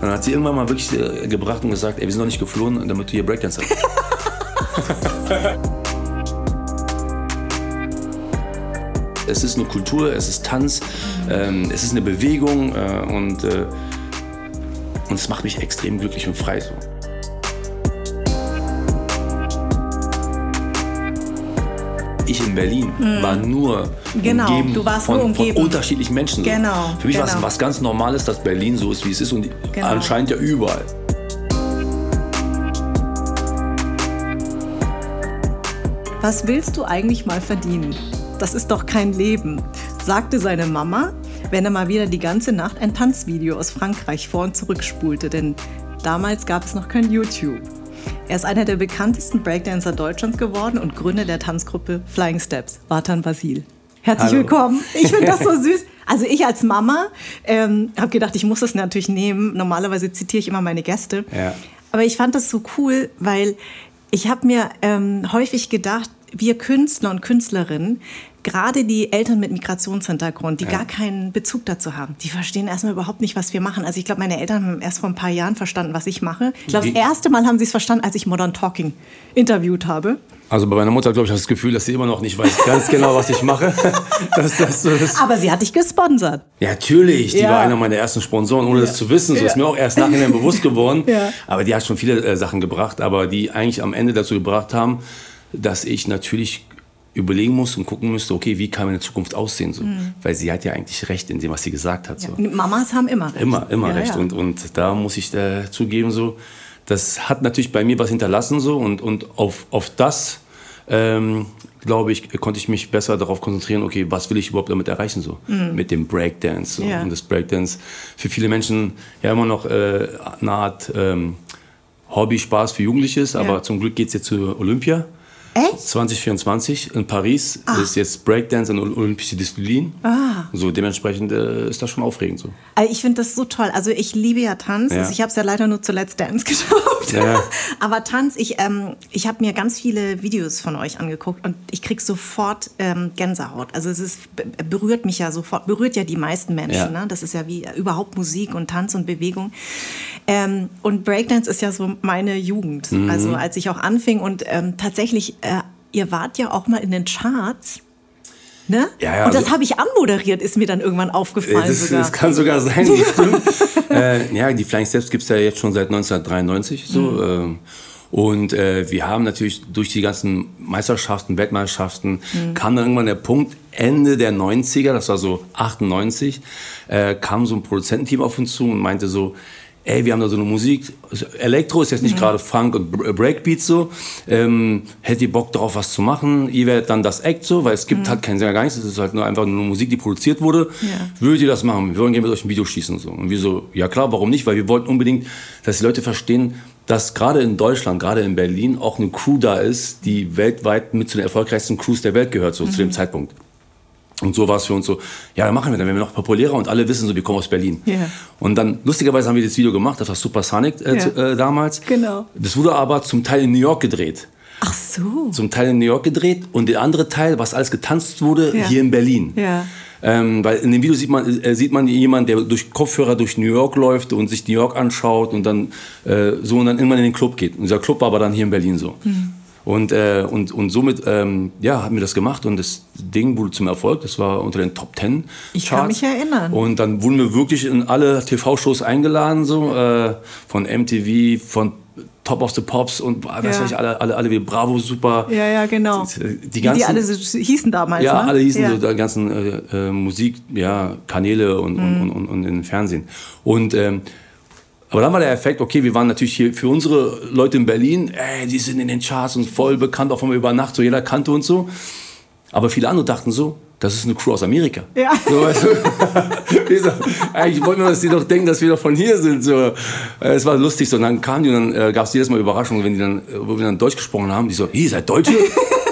Dann hat sie irgendwann mal wirklich äh, gebracht und gesagt, ey, wir sind noch nicht geflohen, damit du hier Breakdance hast. es ist eine Kultur, es ist Tanz, ähm, es ist eine Bewegung äh, und, äh, und es macht mich extrem glücklich und frei so. Ich in Berlin mhm. war nur genau, umgeben, du warst von, nur umgeben. von unterschiedlichen Menschen. Genau, Für mich genau. war es was ganz Normales, dass Berlin so ist, wie es ist und Genau. anscheinend ja überall. Was willst du eigentlich mal verdienen? Das ist doch kein Leben, sagte seine Mama, wenn er mal wieder die ganze Nacht ein Tanzvideo aus Frankreich vor und zurück spulte, denn damals gab es noch kein YouTube. Er ist einer der bekanntesten Breakdancer Deutschlands geworden und Gründer der Tanzgruppe Flying Steps, Vatan Basil. Herzlich Hallo. willkommen. Ich finde das so süß. Also ich als Mama ähm, habe gedacht, ich muss das natürlich nehmen. Normalerweise zitiere ich immer meine Gäste. Ja. Aber ich fand das so cool, weil ich habe mir ähm, häufig gedacht, wir Künstler und Künstlerinnen, gerade die Eltern mit Migrationshintergrund, die gar keinen Bezug dazu haben, die verstehen erstmal überhaupt nicht, was wir machen. Also ich glaube, meine Eltern haben erst vor ein paar Jahren verstanden, was ich mache. Ich glaube, das erste Mal haben sie es verstanden, als ich Modern Talking interviewt habe. Also bei meiner Mutter, glaube ich, habe ich das Gefühl, dass sie immer noch nicht weiß ganz genau, was ich mache. das, das, das, Aber sie hat dich gesponsert. ja, natürlich, die Ja. war einer meiner ersten Sponsoren, ohne das zu wissen. So ist mir auch erst nachher bewusst geworden. Ja. Aber die hat schon viele äh, Sachen gebracht, aber die eigentlich am Ende dazu gebracht haben, dass ich natürlich überlegen muss und gucken müsste, okay, wie kann meine Zukunft aussehen? So. Mhm. Weil sie hat ja eigentlich recht in dem, was sie gesagt hat. So. Mamas haben immer recht. Immer, immer Ja, recht. ja. Und, und da muss ich äh, zugeben, so, das hat natürlich bei mir was hinterlassen so und, und auf, auf das, ähm, glaube ich, konnte ich mich besser darauf konzentrieren, okay, was will ich überhaupt damit erreichen, so, mit dem Breakdance. So. Mhm. Ja. Und das Breakdance für viele Menschen ja immer noch äh, eine Art ähm, Hobby, Spaß für Jugendliche ist, aber Ja. zum Glück geht es jetzt zu Olympia. Echt? 2024 in Paris ist jetzt Breakdance eine olympische Disziplin. Ah. So dementsprechend äh, ist das schon aufregend so. Also ich finde das so toll. Also ich liebe ja Tanz. Ja. Also ich habe es ja leider nur zuletzt Dance geschaut. Ja. Aber Tanz, ich, ähm, ich habe mir ganz viele Videos von euch angeguckt und ich krieg sofort ähm, Gänsehaut. Also es ist, be- berührt mich ja sofort, berührt ja die meisten Menschen. Ja. Ne? Das ist ja wie äh, überhaupt Musik und Tanz und Bewegung. Ähm, und Breakdance ist ja so meine Jugend. Mhm. Also als ich auch anfing und ähm, tatsächlich, äh, ihr wart ja auch mal in den Charts. Ne? Ja, ja, und das also- habe ich anmoderiert, ist mir dann irgendwann aufgefallen. Das, sogar. das kann sogar sein, äh, ja, die Flying Steps gibt es ja jetzt schon seit 1993. So, Mhm. ähm, und äh, wir haben natürlich durch die ganzen Meisterschaften, Weltmeisterschaften, Mhm. kam dann irgendwann der Punkt, Ende der 90er, das war so 98, äh, kam so ein Produzententeam auf uns zu und meinte so, ey, wir haben da so eine Musik, Elektro ist jetzt Mhm. nicht gerade Funk und Br- Breakbeat so, ähm, hättet ihr Bock darauf was zu machen? Ihr werdet dann das Act so, weil es gibt halt keinen Sänger, gar nichts, es ist halt nur einfach nur Musik, die produziert wurde. Ja. Würdet ihr das machen? Wir wollen gerne mit euch ein Video schießen. So. Und wir so, ja klar, warum nicht? Weil wir wollten unbedingt, dass die Leute verstehen, dass gerade in Deutschland, gerade in Berlin auch eine Crew da ist, die weltweit mit zu den erfolgreichsten Crews der Welt gehört, so zu dem Zeitpunkt. Und so war es für uns so, ja, dann machen wir, dann werden wir noch populärer und alle wissen so, wir kommen aus Berlin. Ja. Und dann, lustigerweise haben wir das Video gemacht, das war Supersonic äh, zu- äh, damals. Genau. Das wurde aber zum Teil in New York gedreht. Ach so. Zum Teil in New York gedreht und der andere Teil, was alles getanzt wurde, Ja. hier in Berlin. Ja. Ähm, weil in dem Video sieht man, äh, sieht man jemanden, der durch Kopfhörer durch New York läuft und sich New York anschaut und dann äh, so und dann irgendwann in den Club geht. Und dieser Club war aber dann hier in Berlin so. Mhm. Und, äh, und, und somit ja, haben wir das gemacht und das Ding wurde zum Erfolg. Das war unter den Top Ten Ich kann mich erinnern. Und dann wurden wir wirklich in alle TV-Shows eingeladen, so äh, von MTV, von Top of the Pops und was Ja. weiß ich, alle, alle, alle wie Bravo, Super. Ja, ja, genau. Die, die ganzen, die alle so hießen damals. ja, ne? alle hießen ja. so die ganzen äh, äh, Musik, ja, Kanäle und, Mhm. und, und, und im Fernsehen. Und ähm, aber dann war der Effekt, okay, wir waren natürlich hier für unsere Leute in Berlin, ey, die sind in den Charts und voll bekannt, auf einmal über Nacht, so jeder kannte uns so. Aber viele andere dachten so, das ist eine Crew aus Amerika. Ja. So, weißt du? ich, so, ich wollte nur, dass die doch denken, dass wir doch von hier sind. So. Äh, es war lustig. So. Und dann kamen die und dann äh, gab es jedes Mal Überraschungen, wenn die dann, äh, wo wir dann Deutsch gesprochen haben. Die so, ihr seid Deutsche?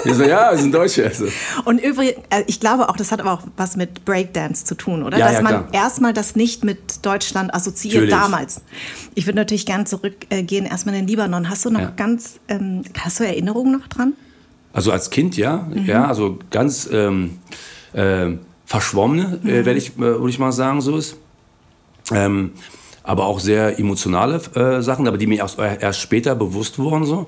Ich so, ja, wir sind Deutsche. Also. Und übrigens, äh, ich glaube auch, das hat aber auch was mit Breakdance zu tun, oder? Ja, Dass ja, man erstmal das nicht mit Deutschland assoziiert Natürlich. damals. Ich würde natürlich gern zurückgehen, erstmal in den Libanon. Hast du noch Ja. ganz, ähm, hast du Erinnerungen noch dran? Also als Kind, ja. Ja, also ganz ähm, äh, verschwommene, äh, werde ich, äh, würde ich mal sagen, so ist. Ähm, aber auch sehr emotionale äh, Sachen, aber die mir erst, erst später bewusst wurden. So.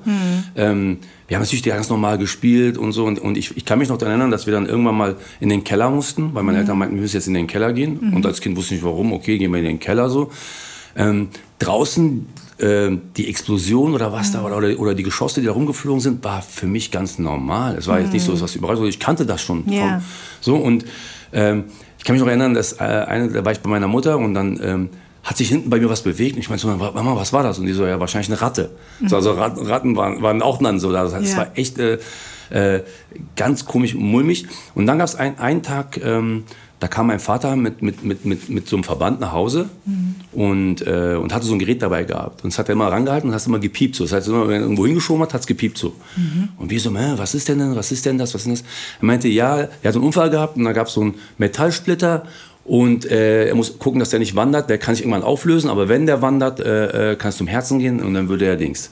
Ähm, wir haben natürlich ganz normal gespielt und so. Und, und ich, ich kann mich noch daran erinnern, dass wir dann irgendwann mal in den Keller mussten, weil meine Eltern meinten, wir müssen jetzt in den Keller gehen. Und als Kind wusste ich nicht warum. Okay, gehen wir in den Keller so. Ähm, draußen äh, die Explosion oder was da war, oder, oder die Geschosse, die da rumgeflogen sind, war für mich ganz normal. Es war jetzt nicht so was Überraschung. Ich kannte das schon. Ja. Vom, so und ähm, ich kann mich noch erinnern, dass äh, eine, da war ich bei meiner Mutter und dann ähm, hat sich hinten bei mir was bewegt. Und ich meinte so, Mama, was war das? Und die so, ja, wahrscheinlich eine Ratte. So, also Rat, Ratten waren, waren auch dann so da. Das heißt, es Ja. war echt äh, äh, ganz komisch und mulmig. Und dann gab es ein, einen Tag, ähm, da kam mein Vater mit, mit, mit, mit, mit so einem Verband nach Hause und, äh, und hatte so ein Gerät dabei gehabt. Und es hat er immer rangehalten und hat immer gepiept. So. Das heißt, immer, wenn er irgendwo hingeschoben hat, hat es gepiept so. Und wir so, "Hä, was ist denn denn, was ist denn das, was ist denn das? Er meinte, ja, er hat einen Unfall gehabt und da gab es so einen Metallsplitter und äh, er muss gucken, dass der nicht wandert. Der kann sich irgendwann auflösen, aber wenn der wandert, äh, äh, kann es zum Herzen gehen und dann würde er Dings.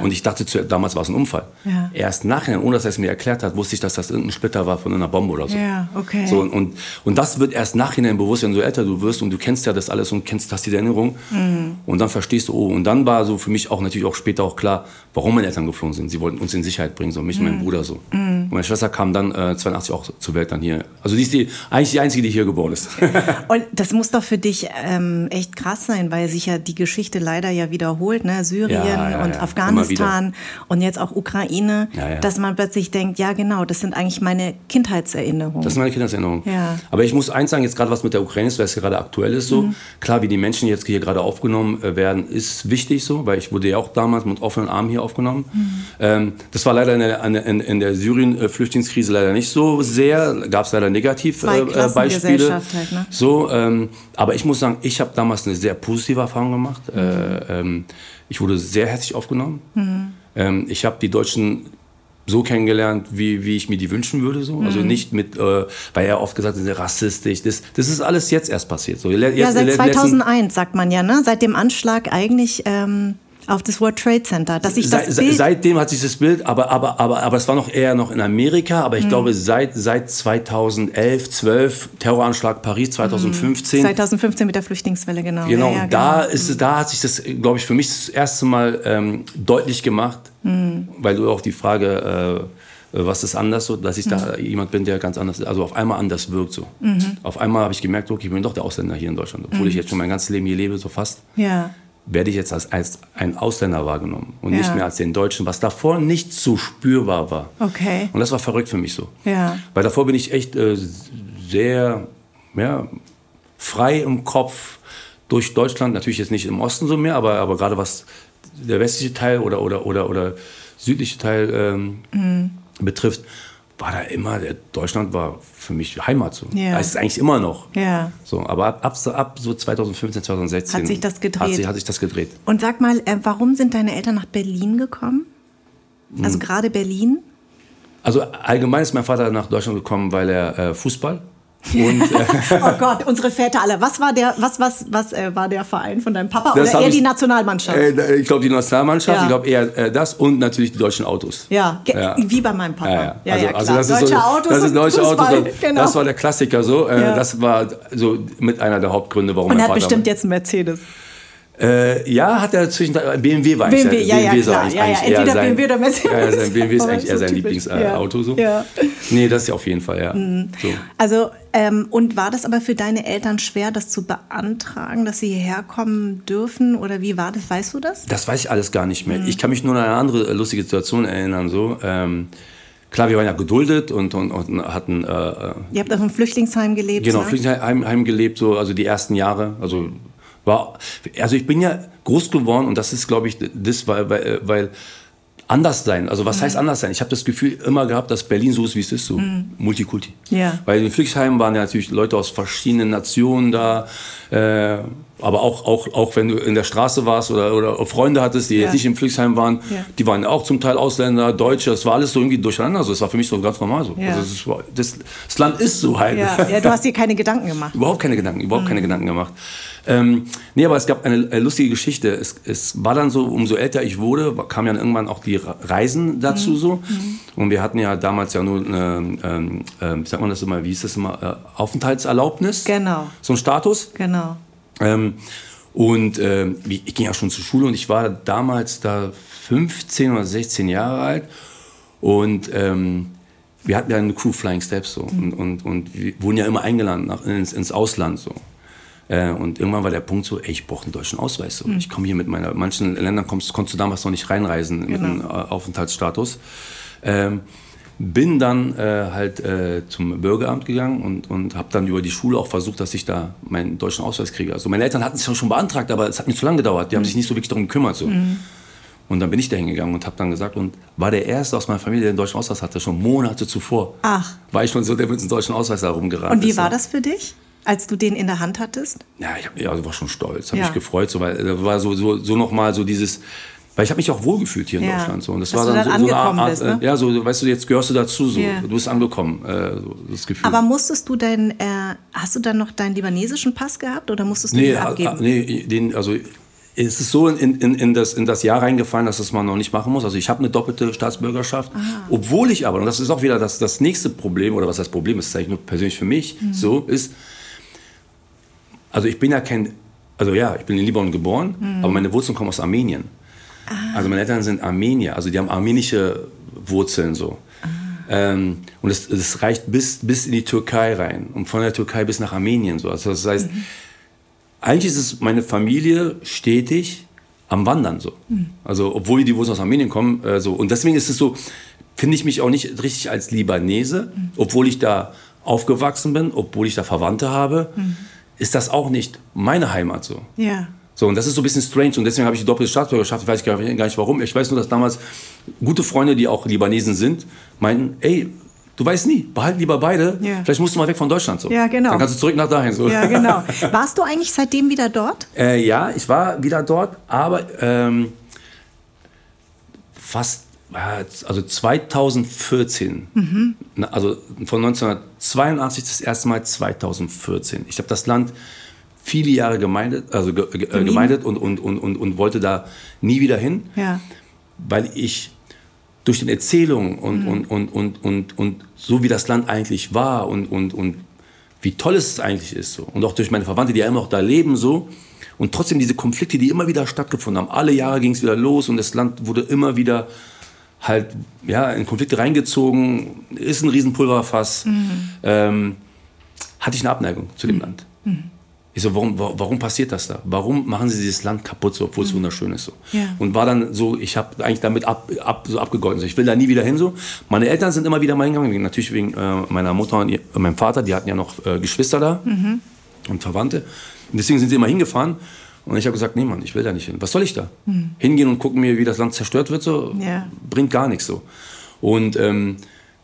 Und ich dachte, zu, damals war es ein Unfall. Ja. Erst nachher, ohne dass er es mir erklärt hat, wusste ich, dass das irgendein Splitter war von einer Bombe oder so. Ja, okay. So, und, und, und das wird erst nachhinein bewusst, wenn du älter du wirst und du kennst ja das alles und kennst, hast die Erinnerung. Mhm. Und dann verstehst du, oh, und dann war so für mich auch natürlich auch später auch klar, warum meine Eltern geflogen sind. Sie wollten uns in Sicherheit bringen, so mich und Mhm. meinen Bruder so. Und meine Schwester kam dann äh, 82 auch zur Welt dann hier. Also die ist die, eigentlich die Einzige, die hier geboren ist. Und das muss doch für dich ähm, echt krass sein, weil sich ja die Geschichte leider ja wiederholt, ne? Syrien Ja, ja, und ja. Afghanistan und jetzt auch Ukraine, dass man plötzlich denkt, ja genau, das sind eigentlich meine Kindheitserinnerungen. Das ist meine Kindheitserinnerung. Ja. Aber ich muss eins sagen, jetzt gerade was mit der Ukraine ist, weil es gerade aktuell ist so. Klar, wie die Menschen jetzt hier gerade aufgenommen äh, werden, ist wichtig so, weil ich wurde ja auch damals mit offenen Armen hier aufgenommen. Ähm, das war leider in der, in, in der Syrien-Flüchtlingskrise leider nicht so sehr. Gab es leider negativ äh, äh, Beispiele. Halt, ne? So, ähm, aber ich muss sagen, ich habe damals eine sehr positive Erfahrung gemacht. Äh, ähm, ich wurde sehr herzlich aufgenommen. Ähm, ich habe die Deutschen so kennengelernt, wie, wie ich mir die wünschen würde. So. Also nicht mit, äh, weil er oft gesagt hat, sie sind rassistisch. Das, das ist alles jetzt erst passiert. So, jetzt, ja, seit le- letzten- 2001 sagt man ja, ne? Seit dem Anschlag eigentlich ähm, auf das World Trade Center, dass sich das Seit- Bild seitdem hat sich das Bild, aber, aber, aber, aber es war noch eher noch in Amerika, aber ich Mhm. glaube seit, seit 2011, 12, Terroranschlag Paris 2015. 2015 mit der Flüchtlingswelle, genau. Genau, ja, ja, und da, genau. ist da hat sich das, glaube ich, für mich das erste Mal ähm, deutlich gemacht, Mhm. weil du auch die Frage, äh, was ist anders, so, dass ich da Mhm. jemand bin, der ganz anders ist, also auf einmal anders wirkt. So. Auf einmal habe ich gemerkt, okay, ich bin doch der Ausländer hier in Deutschland, obwohl Mhm. ich jetzt schon mein ganzes Leben hier lebe, so fast Ja. Werde ich jetzt als, als ein Ausländer wahrgenommen und Ja. nicht mehr als den Deutschen, was davor nicht so spürbar war. Okay. Und das war verrückt für mich so. Ja. Weil davor bin ich echt äh, sehr ja, frei im Kopf durch Deutschland, natürlich jetzt nicht im Osten so mehr, aber, aber gerade was der westliche Teil oder, oder, oder, oder südliche Teil ähm, Mhm. betrifft, war da immer, Deutschland war für mich Heimat so. Ja. Es ist eigentlich immer noch. Ja. So, aber ab, ab, so- ab so 2015, 2016 Hat sich das gedreht? Hat sich, hat sich das gedreht. Und sag mal, äh, warum sind deine Eltern nach Berlin gekommen? Hm. Also gerade Berlin? Also allgemein ist mein Vater nach Deutschland gekommen, weil er äh, Fußball und äh, Oh Gott, unsere Väter alle. Was war der, was, was, was äh, war der Verein von deinem Papa? Das Oder eher ich- die Nationalmannschaft? äh, ich glaube die Nationalmannschaft, Ja. ich glaube eher äh, das und natürlich die deutschen Autos. ja, Ja. wie bei meinem Papa. Ja, ja. Also, klar. also das ist Deutsche so, Autos das ist und deutsche Fußball. Autos. Das, genau. das war der Klassiker so. Äh. Das war so mit einer der Hauptgründe, warum und mein er hat Vater. bestimmt jetzt einen Mercedes. Äh, ja, hat er zwischen BMW war BMW, ja, ja, BMW ist klar. eigentlich Ja, ja, eher entweder sein, BMW oder Mercedes. Ja, ja, sein BMW ist eigentlich eher so sein. Lieblingsauto Ja. Auto so. Ja. Nee, das ist ja auf jeden Fall, ja. So. Also, ähm, und war das aber für deine Eltern schwer, das zu beantragen, dass sie hierher kommen dürfen? Oder wie war das? Weißt du das? Das weiß ich alles gar nicht Mhm. mehr. Ich kann mich nur an eine andere äh, lustige Situation erinnern. So. Ähm, klar, wir waren ja geduldet und, und, und hatten äh, äh, Ihr habt auf einem Flüchtlingsheim gelebt. genau, ne? Flüchtlingsheim Heim gelebt, so, also die ersten Jahre. Also, war, also ich bin ja groß geworden und das ist, glaube ich, das, weil, weil, weil anders sein. Also was heißt anders sein? Ich habe das Gefühl immer gehabt, dass Berlin so ist, wie es ist, so Multikulti. Ja. Weil in Flüchtheim waren ja natürlich Leute aus verschiedenen Nationen da, äh, aber auch, auch, auch wenn du in der Straße warst oder, oder Freunde hattest, die Ja. jetzt nicht im Flüchtheim waren, Ja. die waren auch zum Teil Ausländer, Deutsche, das war alles so irgendwie durcheinander. So, das war für mich so ganz normal so. Ja. Also das, das Land ist so halt. Ja, du hast dir keine Gedanken gemacht. Überhaupt keine Gedanken, überhaupt keine Gedanken gemacht. Ähm, nee, aber es gab eine, äh, lustige Geschichte. Es, es war dann so, umso älter ich wurde, kamen ja irgendwann auch die Re- Reisen dazu so. Und wir hatten ja damals ja nur, eine, ähm, ähm, wie sagt man das immer, wie hieß das immer, äh, Aufenthaltserlaubnis. Genau. So ein Status. Genau. Ähm, und ähm, ich ging ja schon zur Schule und ich war damals da 15 oder 16 Jahre alt. Und ähm, wir hatten ja eine Crew Flying Steps so. Und, und, und wir wurden ja immer eingeladen nach, ins, ins Ausland so. Äh, und irgendwann war der Punkt so, ey, ich brauche einen deutschen Ausweis. So. Ich komme hier mit meiner, manchen Ländern kommst, konntest du damals noch nicht reinreisen mit einem äh, Aufenthaltsstatus. Ähm, bin dann äh, halt äh, zum Bürgeramt gegangen und, und habe dann über die Schule auch versucht, dass ich da meinen deutschen Ausweis kriege. Also meine Eltern hatten es ja schon beantragt, aber es hat mir zu lange gedauert. Die haben sich nicht so wirklich darum gekümmert. So. Und dann bin ich da hingegangen und habe dann gesagt und war der Erste aus meiner Familie, der einen deutschen Ausweis hatte, schon Monate zuvor. Ach. War ich schon so, der mit einem deutschen Ausweis herumgeraten Und wie ist. war das für dich, als du den in der Hand hattest? Ja, ich hab, ja, also war schon stolz, habe Ja. mich gefreut, so, weil da war so, so, so nochmal so dieses, weil ich habe mich auch wohlgefühlt hier in Ja. Deutschland. So. Und das Dass war dann, dann so, so eine angekommen Art, bist, ne? äh, ja, so, weißt du, jetzt gehörst du dazu, so. Ja. du bist angekommen, äh, so, das Gefühl. Aber musstest du denn, äh, hast du dann noch deinen libanesischen Pass gehabt oder musstest du nee, den ah, abgeben? ah, nee, den, also es ist so in, in, in, das, in das Jahr reingefallen, dass das man noch nicht machen muss. Also ich habe eine doppelte Staatsbürgerschaft, obwohl ich aber, und das ist auch wieder das, das nächste Problem, oder was das Problem ist, das sage ich nur persönlich für mich, Mhm. so ist, also ich bin ja kein, also ja, ich bin in Libanon geboren, Mhm. aber meine Wurzeln kommen aus Armenien. Ah. Also meine Eltern sind Armenier, also die haben armenische Wurzeln so. Ah. Ähm, und es, es reicht bis, bis in die Türkei rein und von der Türkei bis nach Armenien so. Also das heißt, Mhm. eigentlich ist es meine Familie stetig am Wandern so. Also obwohl die Wurzeln aus Armenien kommen, äh, so. Und deswegen ist es so, finde ich mich auch nicht richtig als Libanese, obwohl ich da aufgewachsen bin, obwohl ich da Verwandte habe, ist das auch nicht meine Heimat so. Ja. So, und das ist so ein bisschen strange und deswegen habe ich die doppelte Staatsbürgerschaft. Ich weiß gar nicht, warum. Ich weiß nur, dass damals gute Freunde, die auch Libanesen sind, meinten, ey, du weißt nie, behalt lieber beide. Ja. Vielleicht musst du mal weg von Deutschland. So. Ja, genau. Dann kannst du zurück nach dahin. So. Ja, genau. Warst du eigentlich seitdem wieder dort? Äh, ja, ich war wieder dort, aber ähm, fast, äh, also 2014, Na, also von 1982 das erste Mal 2014. Ich habe das Land viele Jahre gemeindet, also ge, ge, äh, gemeindet und, und, und, und, und wollte da nie wieder hin, Ja. weil ich durch den Erzählungen und, und, und, und, und, und so wie das Land eigentlich war und, und, und wie toll es eigentlich ist so. und auch durch meine Verwandte, die ja immer noch da leben so und trotzdem diese Konflikte, die immer wieder stattgefunden haben. Alle Jahre ging es wieder los und das Land wurde immer wieder halt ja, in Konflikte reingezogen, ist ein Riesenpulverfass. Ähm, hatte ich eine Abneigung zu dem Land. Ich so, warum, wa- warum passiert das da? Warum machen sie dieses Land kaputt, so, obwohl es wunderschön ist? So? Ja. Und war dann so, ich habe eigentlich damit ab, ab, so abgegolten. So, ich will da nie wieder hin. So. Meine Eltern sind immer wieder mal hingegangen, wegen- natürlich wegen äh, meiner Mutter und ihr, äh, meinem Vater, die hatten ja noch äh, Geschwister da und Verwandte. Und deswegen sind sie immer hingefahren. Und ich habe gesagt, nee Mann, ich will da nicht hin. Was soll ich da? Hingehen und gucken mir, wie das Land zerstört wird, so Ja. bringt gar nichts so. Und ähm,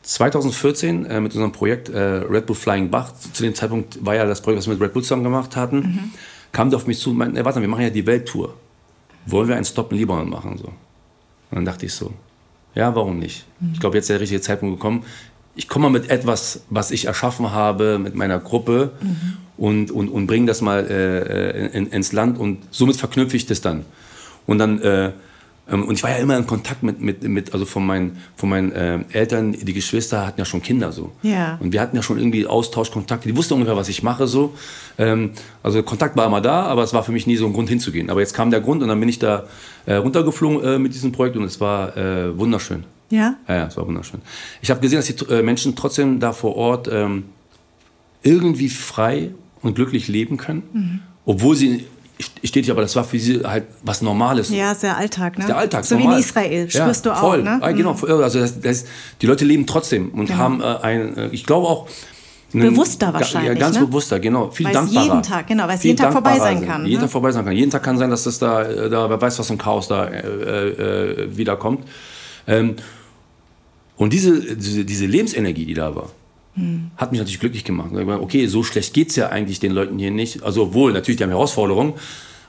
2014 äh, mit unserem Projekt äh, Red Bull Flying Bach, zu dem Zeitpunkt war ja das Projekt, was wir mit Red Bull zusammen gemacht hatten, kam der auf mich zu und meinte, "Ey, warte, mal, wir machen ja die Welttour. Wollen wir einen Stop in Libanon machen? So. Und dann dachte ich so, ja, warum nicht? Ich glaube, jetzt ist der richtige Zeitpunkt gekommen. Ich komme mal mit etwas, was ich erschaffen habe mit meiner Gruppe und, und, und bringe das mal äh, in, ins Land und somit verknüpfe ich das dann. Und dann äh, ähm, und ich war ja immer in Kontakt mit, mit, mit also von meinen, von meinen ähm, Eltern, die Geschwister hatten ja schon Kinder so. Ja. Und wir hatten ja schon irgendwie Austausch, Kontakte. Die wussten ungefähr, was ich mache so. Ähm, also Kontakt war immer da, aber es war für mich nie so ein Grund hinzugehen. Aber jetzt kam der Grund und dann bin ich da äh, runtergeflogen äh, mit diesem Projekt und es war äh, wunderschön. Ja? Ja, ja, es war wunderschön. Ich habe gesehen, dass die äh, Menschen trotzdem da vor Ort ähm, irgendwie frei und glücklich leben können, Mhm. obwohl sie steht ja, aber das war für sie halt was Normales. Ja, ist der Alltag, ne? Der Alltag, So wie normal. in Israel, Ja, spürst du auch, voll. ne? Ah, genau, voll. also das, das, die Leute leben trotzdem und Genau. haben äh, ein, äh, ich glaube auch, einen- Bewusster wahrscheinlich, Ja, ganz ne? bewusster, genau. Viel Weil es dankbarer. jeden Tag, genau, weil es jeden Tag vorbei sein sind. kann, Jeden ne? Tag vorbei sein kann. Jeden Tag kann sein, dass das da, äh, da wer weiß, was im Chaos da äh, äh, wiederkommt. Ähm, und diese, diese, diese Lebensenergie, die da war, hm. hat mich natürlich glücklich gemacht. Okay, so schlecht geht es ja eigentlich den Leuten hier nicht. Also obwohl, natürlich, die haben Herausforderungen,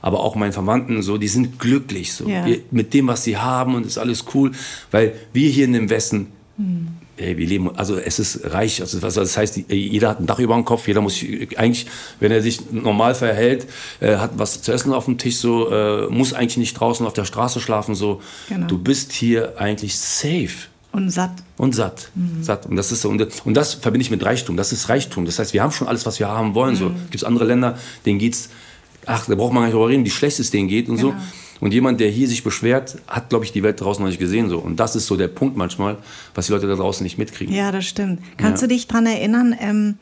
aber auch meinen Verwandten so, die sind glücklich so ja. mit dem, was sie haben und ist alles cool, weil wir hier in dem Westen, hm. Ey, wir leben, also es ist reich, also das heißt, jeder hat ein Dach über dem Kopf, jeder muss eigentlich, wenn er sich normal verhält, äh, hat was zu essen auf dem Tisch so, äh, muss eigentlich nicht draußen auf der Straße schlafen so. Genau. Du bist hier eigentlich safe. Und satt. Und satt. Mhm. satt. Und das ist so, und, und das verbinde ich mit Reichtum. Das ist Reichtum. Das heißt, wir haben schon alles, was wir haben wollen. Mhm. So gibt es andere Länder, denen geht's, ach, da braucht man gar nicht drüber reden, wie schlecht es denen geht und genau. so. Und jemand, der hier sich beschwert, hat, glaube ich, die Welt draußen noch nicht gesehen. So. Und das ist so der Punkt manchmal, was die Leute da draußen nicht mitkriegen. Ja, das stimmt. Kannst ja. du dich daran erinnern, ähm,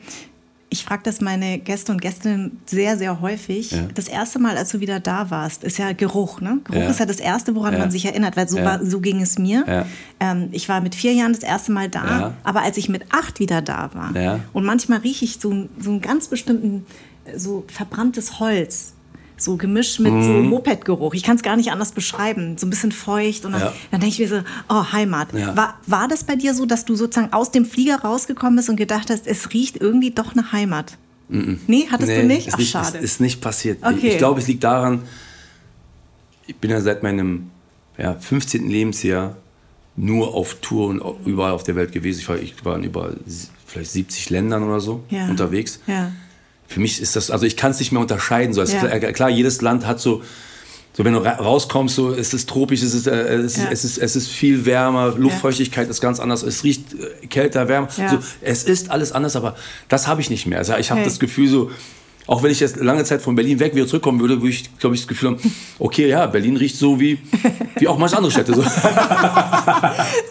ich frage das meine Gäste und Gästinnen sehr, sehr häufig. Ja. Das erste Mal, als du wieder da warst, ist ja Geruch. Ne? Geruch ja. ist ja das Erste, woran man sich erinnert, weil so, war, so ging es mir. Ähm, ich war mit vier Jahren das erste Mal da, aber als ich mit acht wieder da war und manchmal rieche ich so, so einen ganz bestimmten, so verbranntes Holz so gemischt mit mhm. so Mopedgeruch. Ich kann es gar nicht anders beschreiben. So ein bisschen feucht. Und dann, ja. dann denke ich mir so, oh, Heimat. Ja. War, war das bei dir so, dass du sozusagen aus dem Flieger rausgekommen bist und gedacht hast, es riecht irgendwie doch nach Heimat? Mhm. Nee, hattest nee, du nicht? Ach, nicht, schade. Ist, ist nicht passiert. Okay. Ich, ich glaube, es liegt daran, ich bin ja seit meinem ja, 15. Lebensjahr nur auf Tour und überall auf der Welt gewesen. Ich war, ich war in über vielleicht 70 Ländern oder so ja. unterwegs. Ja für mich ist das, also ich kann es nicht mehr unterscheiden. So. Ja. Klar, klar, jedes Land hat so, so wenn du rauskommst, so es ist tropisch, es ist, äh, es, ja. es, ist, es ist viel wärmer, Luftfeuchtigkeit ja. ist ganz anders, es riecht äh, kälter, wärmer. Ja. So, es ist alles anders, aber das habe ich nicht mehr. Also ich habe hey. das Gefühl so, auch wenn ich jetzt lange Zeit von Berlin weg wieder zurückkommen würde, würde ich, glaube ich, das Gefühl haben, okay, ja, Berlin riecht so wie, wie auch manche andere Städte. So. das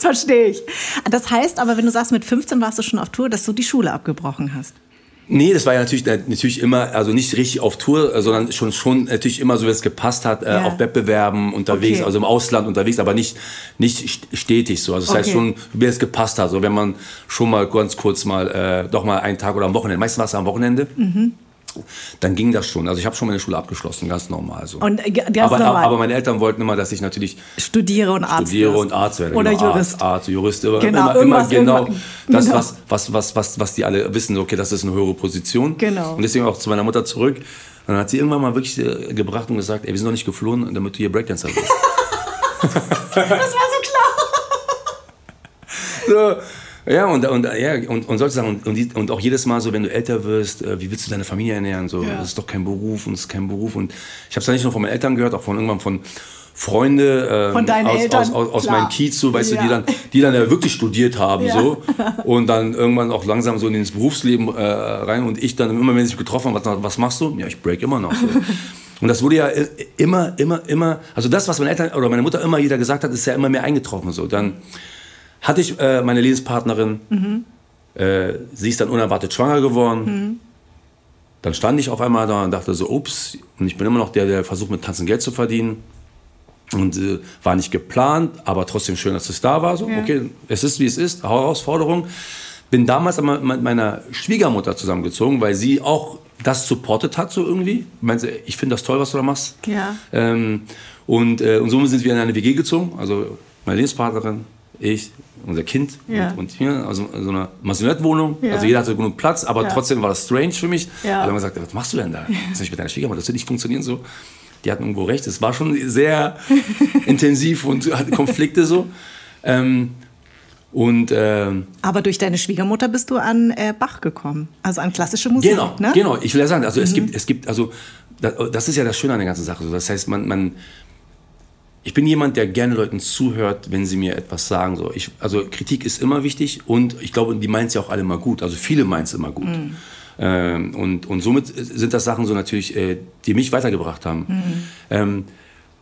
verstehe ich. Das heißt aber, wenn du sagst, mit 15 warst du schon auf Tour, dass du die Schule abgebrochen hast. Nee, das war ja natürlich, natürlich immer, also nicht richtig auf Tour, sondern schon, schon natürlich immer so, wie es gepasst hat, äh, ja. auf Wettbewerben unterwegs, okay. also im Ausland unterwegs, aber nicht, nicht stetig so. Also das okay. heißt schon, wie es gepasst hat. So wenn man schon mal ganz kurz mal, äh, doch mal einen Tag oder am Wochenende, meistens war es am Wochenende. Mhm dann ging das schon. Also ich habe schon meine Schule abgeschlossen, ganz normal. So. Und, äh, ganz aber, normal. aber meine Eltern wollten immer, dass ich natürlich studiere und Arzt studiere und Arzt werde. Oder genau, Jurist. Arzt, Arzt, Jurist. Genau, immer, immer genau das, genau. Was, was, was, was, was die alle wissen, okay, das ist eine höhere Position. Genau. Und deswegen auch zu meiner Mutter zurück. Und dann hat sie irgendwann mal wirklich äh, gebracht und gesagt, ey, wir sind noch nicht geflohen, damit du hier Breakdancer bist. das war so klar. so, ja, und, und, ja, und, und solche Sachen. Und, und, auch jedes Mal so, wenn du älter wirst, äh, wie willst du deine Familie ernähren? So, ja. Das ist doch kein Beruf und es ist kein Beruf. Und ich habe es ja nicht nur von meinen Eltern gehört, auch von irgendwann von Freunde ähm, aus, Eltern, aus, aus, aus meinem Kiez, so, weißt ja. du, die dann, die dann ja wirklich studiert haben, ja. so. Und dann irgendwann auch langsam so ins Berufsleben äh, rein. Und ich dann immer, wenn ich getroffen habe, was, was machst du? Ja, ich break immer noch. So. Und das wurde ja immer, immer, immer, also das, was meine Eltern oder meine Mutter immer wieder gesagt hat, ist ja immer mehr eingetroffen. So. Dann hatte ich äh, meine Lebenspartnerin, mhm. äh, sie ist dann unerwartet schwanger geworden. Mhm. Dann stand ich auf einmal da und dachte so, ups, und ich bin immer noch der, der versucht mit Tanzen Geld zu verdienen. Und äh, war nicht geplant, aber trotzdem schön, dass es da war. So, ja. okay, es ist wie es ist, Herausforderung. Bin damals aber mit meiner Schwiegermutter zusammengezogen, weil sie auch das supportet hat, so irgendwie. Meinte, ich finde das toll, was du da machst. Ja. Ähm, und, äh, und somit sind wir in eine WG gezogen, also meine Lebenspartnerin, ich, unser Kind ja. und, und, hier, also so eine Maisonette-Wohnung. Ja. Also jeder hatte genug Platz, aber ja. trotzdem war das strange für mich. Ja. Alle haben gesagt, was machst du denn da? Das ist nicht mit deiner Schwiegermutter, das wird nicht funktionieren so. Die hatten irgendwo recht. Es war schon sehr intensiv und hatte Konflikte so. Ähm, und, ähm, Aber durch deine Schwiegermutter bist du an äh, Bach gekommen, also an klassische Musik. Genau, ne? genau. Ich will ja sagen, also mhm. es gibt, es gibt, also das ist ja das Schöne an der ganzen Sache. Das heißt, man, man, ich bin jemand, der gerne Leuten zuhört, wenn sie mir etwas sagen. So, ich, also Kritik ist immer wichtig und ich glaube, die meinen es ja auch alle mal gut. Also viele meinen es immer gut. Mhm. Ähm, und, und somit sind das Sachen so natürlich, äh, die mich weitergebracht haben. Mhm. Ähm,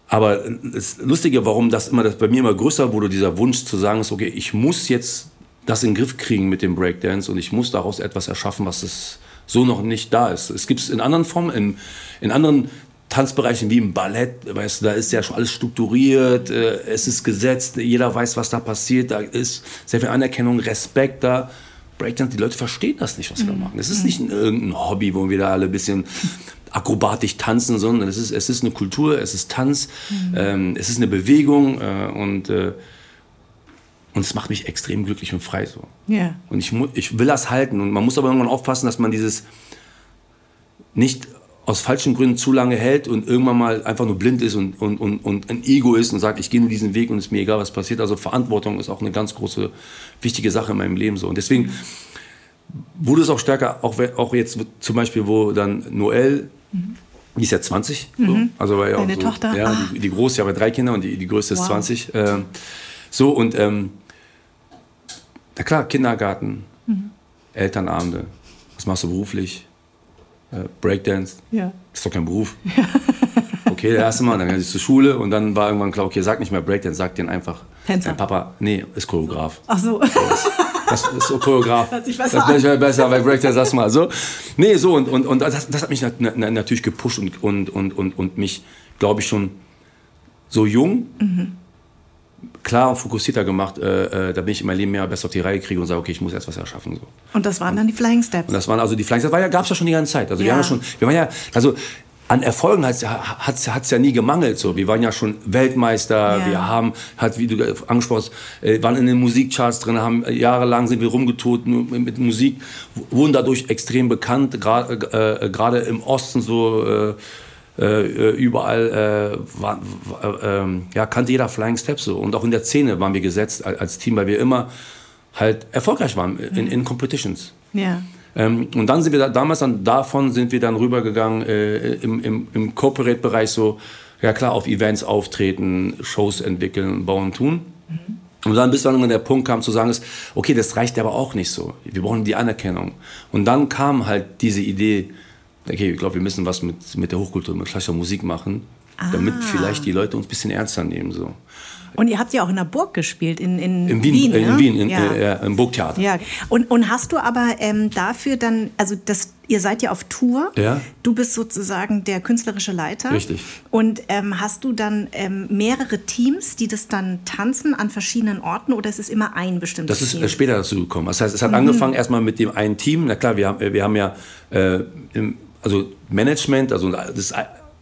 aber das Lustige, warum das immer das bei mir immer größer wurde, dieser Wunsch zu sagen, ist, okay, ich muss jetzt das in den Griff kriegen mit dem Breakdance und ich muss daraus etwas erschaffen, was es so noch nicht da ist. Es gibt es in anderen Formen, in, in anderen Tanzbereichen wie im Ballett, weißt du, da ist ja schon alles strukturiert, äh, es ist gesetzt, jeder weiß, was da passiert, da ist sehr viel Anerkennung, Respekt da. Breakdance, die Leute verstehen das nicht, was wir da mhm. machen. Es ist mhm. nicht ein, irgendein Hobby, wo wir da alle ein bisschen akrobatisch tanzen, sondern es ist, es ist eine Kultur, es ist Tanz, mhm. ähm, es ist eine Bewegung äh, und äh, Und es macht mich extrem glücklich und frei so. Ja. Und ich, ich will das halten. Und man muss aber irgendwann aufpassen, dass man dieses nicht aus falschen Gründen zu lange hält und irgendwann mal einfach nur blind ist und, und, und, und ein Ego ist und sagt, ich gehe nur diesen Weg und es ist mir egal, was passiert. Also Verantwortung ist auch eine ganz große, wichtige Sache in meinem Leben so. Und deswegen wurde es auch stärker, auch, auch jetzt zum Beispiel, wo dann Noel, mhm. die ist ja 20, mhm. so, also war ja Deine auch so, Tochter? Ja, ah. die, die große, ja, aber drei Kinder und die, die größte wow. ist 20. Ähm, so und ähm, na klar, Kindergarten, mhm. Elternabende, was machst du beruflich? Äh, Breakdance. Ja. Ist doch kein Beruf. Okay, der erste Mal, dann ging ich zur Schule und dann war irgendwann klar, okay, sag nicht mehr Breakdance, sag den einfach. Tänzer. Dein Papa, nee, ist Choreograf. Ach so. Das ist so Choreograf. Das besser ist nicht besser bei Breakdance, sag mal so. Nee, so und, und, und das, das hat mich natürlich gepusht und, und, und, und, und mich, glaube ich, schon so jung mhm klar und fokussierter gemacht, äh, äh, da bin ich in meinem Leben mehr besser auf die Reihe kriege und sage, okay, ich muss erst was erschaffen. So. Und das waren dann die Flying Steps? Und das waren also die Flying Steps, gab es ja schon die ganze Zeit. Also ja. wir haben ja schon, wir waren ja, also an Erfolgen hat es ja nie gemangelt. So. Wir waren ja schon Weltmeister, ja. wir haben, hat, wie du angesprochen hast, äh, waren in den Musikcharts drin, haben äh, jahrelang sind wir rumgetourt mit Musik, wurden dadurch extrem bekannt, gerade äh, im Osten so äh, äh, überall äh, war, war, äh, ja, kannte jeder Flying Steps so. Und auch in der Szene waren wir gesetzt als Team, weil wir immer halt erfolgreich waren in, in Competitions. Ja. Ähm, und dann sind wir da, damals dann davon sind wir dann rübergegangen äh, im, im, im Corporate-Bereich so, ja klar, auf Events auftreten, Shows entwickeln, bauen, tun. Mhm. Und dann bis dann der Punkt kam zu sagen, ist, okay, das reicht aber auch nicht so. Wir brauchen die Anerkennung. Und dann kam halt diese Idee, okay, ich glaube, wir müssen was mit, mit der Hochkultur, mit klassischer Musik machen, ah. damit vielleicht die Leute uns ein bisschen ernster nehmen. So. Und ihr habt ja auch in der Burg gespielt, in, in, in Wien. Wien, äh, in Wien, in, ja. äh, im Burgtheater. Ja. Und, und hast du aber ähm, dafür dann, also das, ihr seid ja auf Tour. Ja. Du bist sozusagen der künstlerische Leiter. Richtig. Und ähm, hast du dann ähm, mehrere Teams, die das dann tanzen an verschiedenen Orten oder ist es immer ein bestimmtes Das ist Team? äh, später dazu gekommen. Das heißt, es hat mhm. angefangen erstmal mit dem einen Team. Na klar, wir haben, wir haben ja äh, im, also Management, also das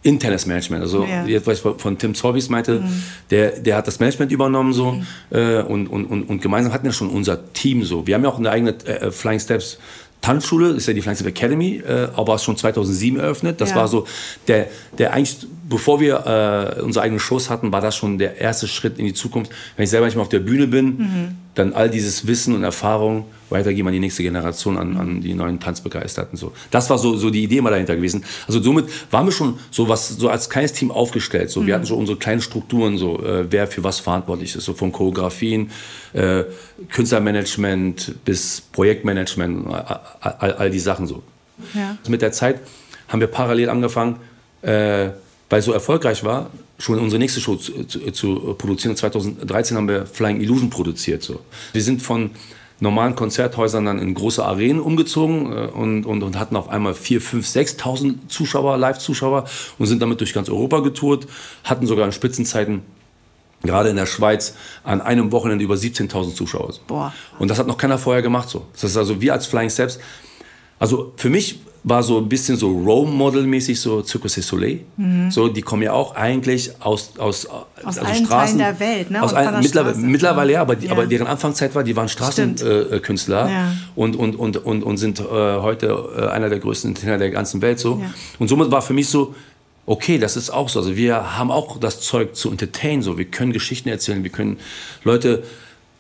internes Management. Also ja. jetzt, was ich von Tim Sorbis meinte, mhm. der, der hat das Management übernommen so mhm. äh, und, und, und, und gemeinsam hatten wir schon unser Team so. Wir haben ja auch eine eigene äh, Flying Steps Tanzschule, das ist ja die Flying Steps Academy, äh, aber schon 2007 eröffnet. Das ja. war so der, der eigentlich, bevor wir äh, unsere eigenen Shows hatten, war das schon der erste Schritt in die Zukunft. Wenn ich selber nicht mehr auf der Bühne bin, mhm. dann all dieses Wissen und Erfahrung weitergeben an die nächste Generation, an, an die neuen Tanzbegeisterten. So. Das war so, so die Idee mal dahinter gewesen. Also somit waren wir schon so was so als kleines Team aufgestellt. So. Wir hatten so unsere kleinen Strukturen, so äh, wer für was verantwortlich ist, so von Choreografien, äh, Künstlermanagement bis Projektmanagement, all, all, all die Sachen so. Ja. Mit der Zeit haben wir parallel angefangen, äh, weil es so erfolgreich war, schon unsere nächste Show zu, zu, zu, produzieren. 2013 haben wir Flying Illusion produziert. So. Wir sind von normalen Konzerthäusern dann in große Arenen umgezogen äh, und, und, und hatten auf einmal 4, 5, 6.000 Zuschauer, Live-Zuschauer und sind damit durch ganz Europa getourt, hatten sogar in Spitzenzeiten gerade in der Schweiz an einem Wochenende über 17.000 Zuschauer. Boah. Und das hat noch keiner vorher gemacht so. Das ist also wir als Flying Steps. Also für mich war so ein bisschen so Role Model mäßig so Cirque du Soleil. Mhm. So die kommen ja auch eigentlich aus aus, aus also allen Straßen, Teilen der Welt, ne? Aus allen, mittlerweile, mittlerweile ja, aber, ja. aber deren Anfangszeit war, die waren Straßenkünstler äh, ja. und, und, und, und, und sind äh, heute äh, einer der größten Trainer der ganzen Welt so. Ja. Und somit war für mich so okay, das ist auch so. Also wir haben auch das Zeug zu entertainen so. Wir können Geschichten erzählen, wir können Leute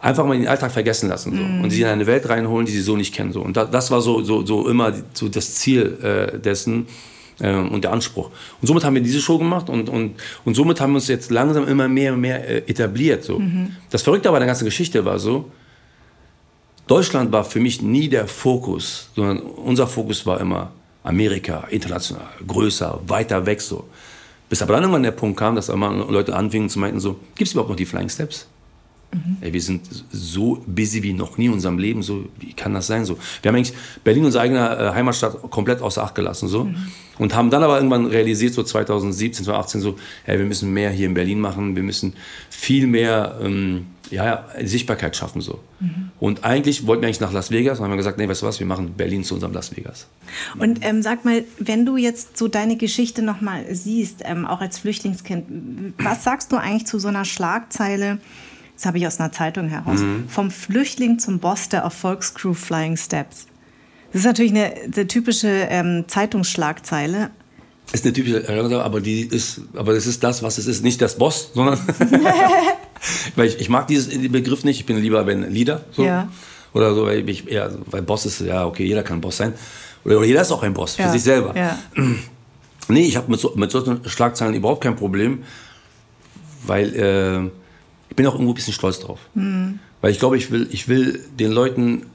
einfach mal den Alltag vergessen lassen so. Mm. und sie in eine Welt reinholen, die sie so nicht kennen. So. Und da, das war so, so, so immer so das Ziel äh, dessen äh, und der Anspruch. Und somit haben wir diese Show gemacht und, und, und somit haben wir uns jetzt langsam immer mehr und mehr äh, etabliert. So. Mhm. Das Verrückte aber der ganzen Geschichte war so, Deutschland war für mich nie der Fokus, sondern unser Fokus war immer Amerika, international, größer, weiter weg so. Bis aber dann irgendwann der Punkt kam, dass immer Leute anfingen zu meinten so, gibt es überhaupt noch die Flying Steps? Mhm. Ey, wir sind so busy wie noch nie in unserem Leben. So, wie kann das sein? So, wir haben eigentlich Berlin, unsere eigene äh, Heimatstadt, komplett außer Acht gelassen. So. Mhm. Und haben dann aber irgendwann realisiert, so 2017, 2018, so, ey, wir müssen mehr hier in Berlin machen. Wir müssen viel mehr ähm, ja, Sichtbarkeit schaffen. So. Mhm. Und eigentlich wollten wir eigentlich nach Las Vegas und haben wir gesagt, nee, weißt du was, wir machen Berlin zu unserem Las Vegas. Und ähm, sag mal, wenn du jetzt so deine Geschichte nochmal siehst, ähm, auch als Flüchtlingskind, was sagst du eigentlich zu so einer Schlagzeile? Das habe ich aus einer Zeitung heraus, mhm. vom Flüchtling zum Boss der Erfolgscrew Flying Steps. Das ist natürlich eine, eine typische ähm, Zeitungsschlagzeile. Ist eine typische, aber die ist, aber das ist das, was es ist. Nicht das Boss, sondern weil ich, ich mag diesen Begriff nicht. Ich bin lieber wenn Leader so. Ja. oder so, weil ich eher, weil Boss ist ja okay, jeder kann Boss sein oder, jeder ist auch ein Boss ja. für sich selber. Ja. Nee, ich habe mit, so, mit solchen Schlagzeilen überhaupt kein Problem, weil äh, ich bin auch irgendwo ein bisschen stolz drauf. Mhm. Weil ich glaube, ich will, ich will den Leuten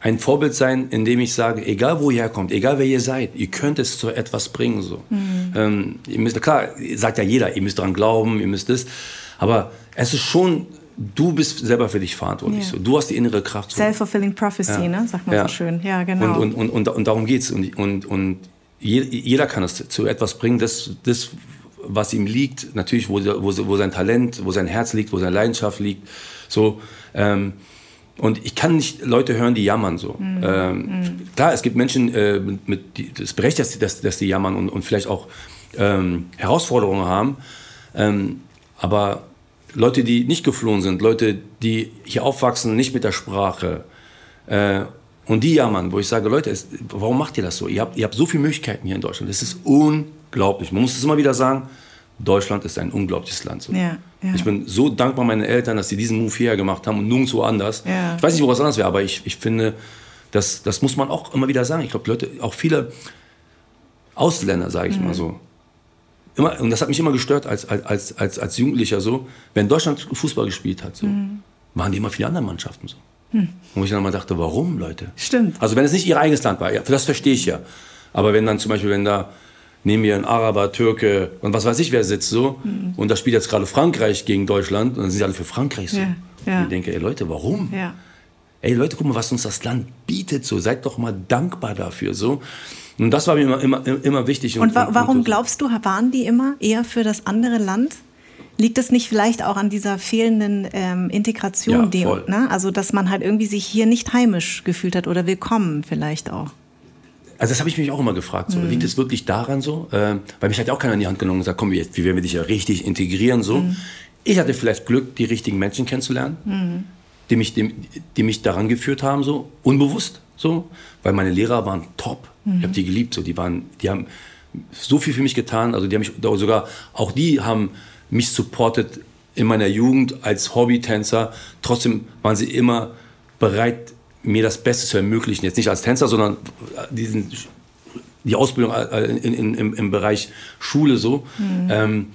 ein Vorbild sein, indem ich sage, egal wo ihr herkommt, egal wer ihr seid, ihr könnt es zu etwas bringen. So. Mhm. Ähm, ihr müsst, klar, sagt ja jeder, ihr müsst daran glauben, ihr müsst es. Aber es ist schon, du bist selber für dich verantwortlich. Yeah. So. Du hast die innere Kraft. So. Self-fulfilling prophecy, ja. ne? sagt man ja. so schön. Ja, genau. Und, und, und, und darum geht es. Und, und, und jeder kann es zu etwas bringen, das, das was ihm liegt, natürlich, wo, wo, wo sein Talent, wo sein Herz liegt, wo seine Leidenschaft liegt. So, ähm, und ich kann nicht Leute hören, die jammern so. Mhm. Ähm, mhm. Klar, es gibt Menschen, äh, mit, die, das berechtigt, dass, dass die jammern und, und vielleicht auch ähm, Herausforderungen haben. Ähm, aber Leute, die nicht geflohen sind, Leute, die hier aufwachsen, nicht mit der Sprache, äh, und die jammern, wo ich sage, Leute, es, warum macht ihr das so? Ihr habt, ihr habt so viele Möglichkeiten hier in Deutschland. Das ist unglaublich. Man muss es immer wieder sagen, Deutschland ist ein unglaubliches Land. So. Ja, ja. Ich bin so dankbar meinen Eltern, dass sie diesen Move hierher gemacht haben und nirgendwo anders. Ja. Ich weiß nicht, wo was anders wäre, aber ich, ich finde, das, das muss man auch immer wieder sagen. Ich glaube, Leute, auch viele Ausländer, sage ich mhm. mal so, immer, und das hat mich immer gestört als, als, als, als Jugendlicher so, wenn Deutschland Fußball gespielt hat, so, mhm. waren die immer viele andere Mannschaften so. Mhm. Wo ich dann mal dachte, warum, Leute? Stimmt. Also wenn es nicht ihr eigenes Land war, ja, das verstehe ich ja. Aber wenn dann zum Beispiel, wenn da neben mir ein Araber, Türke und was weiß ich, wer sitzt so. Mhm. Und da spielt jetzt gerade Frankreich gegen Deutschland und dann sind sie alle für Frankreich so. Ja, ja. Und ich denke, ey Leute, warum? Ja. Ey Leute, guck mal, was uns das Land bietet so. Seid doch mal dankbar dafür so. Und das war mir immer, immer, immer wichtig. Und, und, wa warum und glaubst du, waren die immer eher für das andere Land? Liegt es nicht vielleicht auch an dieser fehlenden ähm, Integration? Ja, die, ne? Also, dass man halt irgendwie sich hier nicht heimisch gefühlt hat oder willkommen vielleicht auch. Also das habe ich mich auch immer gefragt. So. Mhm. Liegt es wirklich daran so? Äh, weil mich hat ja auch keiner in die Hand genommen und gesagt, komm, wie, wie werden wir dich ja richtig integrieren so. Mhm. Ich hatte vielleicht Glück, die richtigen Menschen kennenzulernen, mhm. die, mich, die, die, mich daran geführt haben, so unbewusst so, weil meine Lehrer waren top. Ich habe mhm. die geliebt, so die waren, die haben so viel für mich getan. Also die haben mich sogar auch die haben mich supportet in meiner Jugend als Hobbytänzer. Trotzdem waren sie immer bereit, mir das Beste zu ermöglichen. Jetzt nicht als Tänzer, sondern diesen, die Ausbildung äh, in, in, im, im, Bereich Schule so. Mhm. Ähm,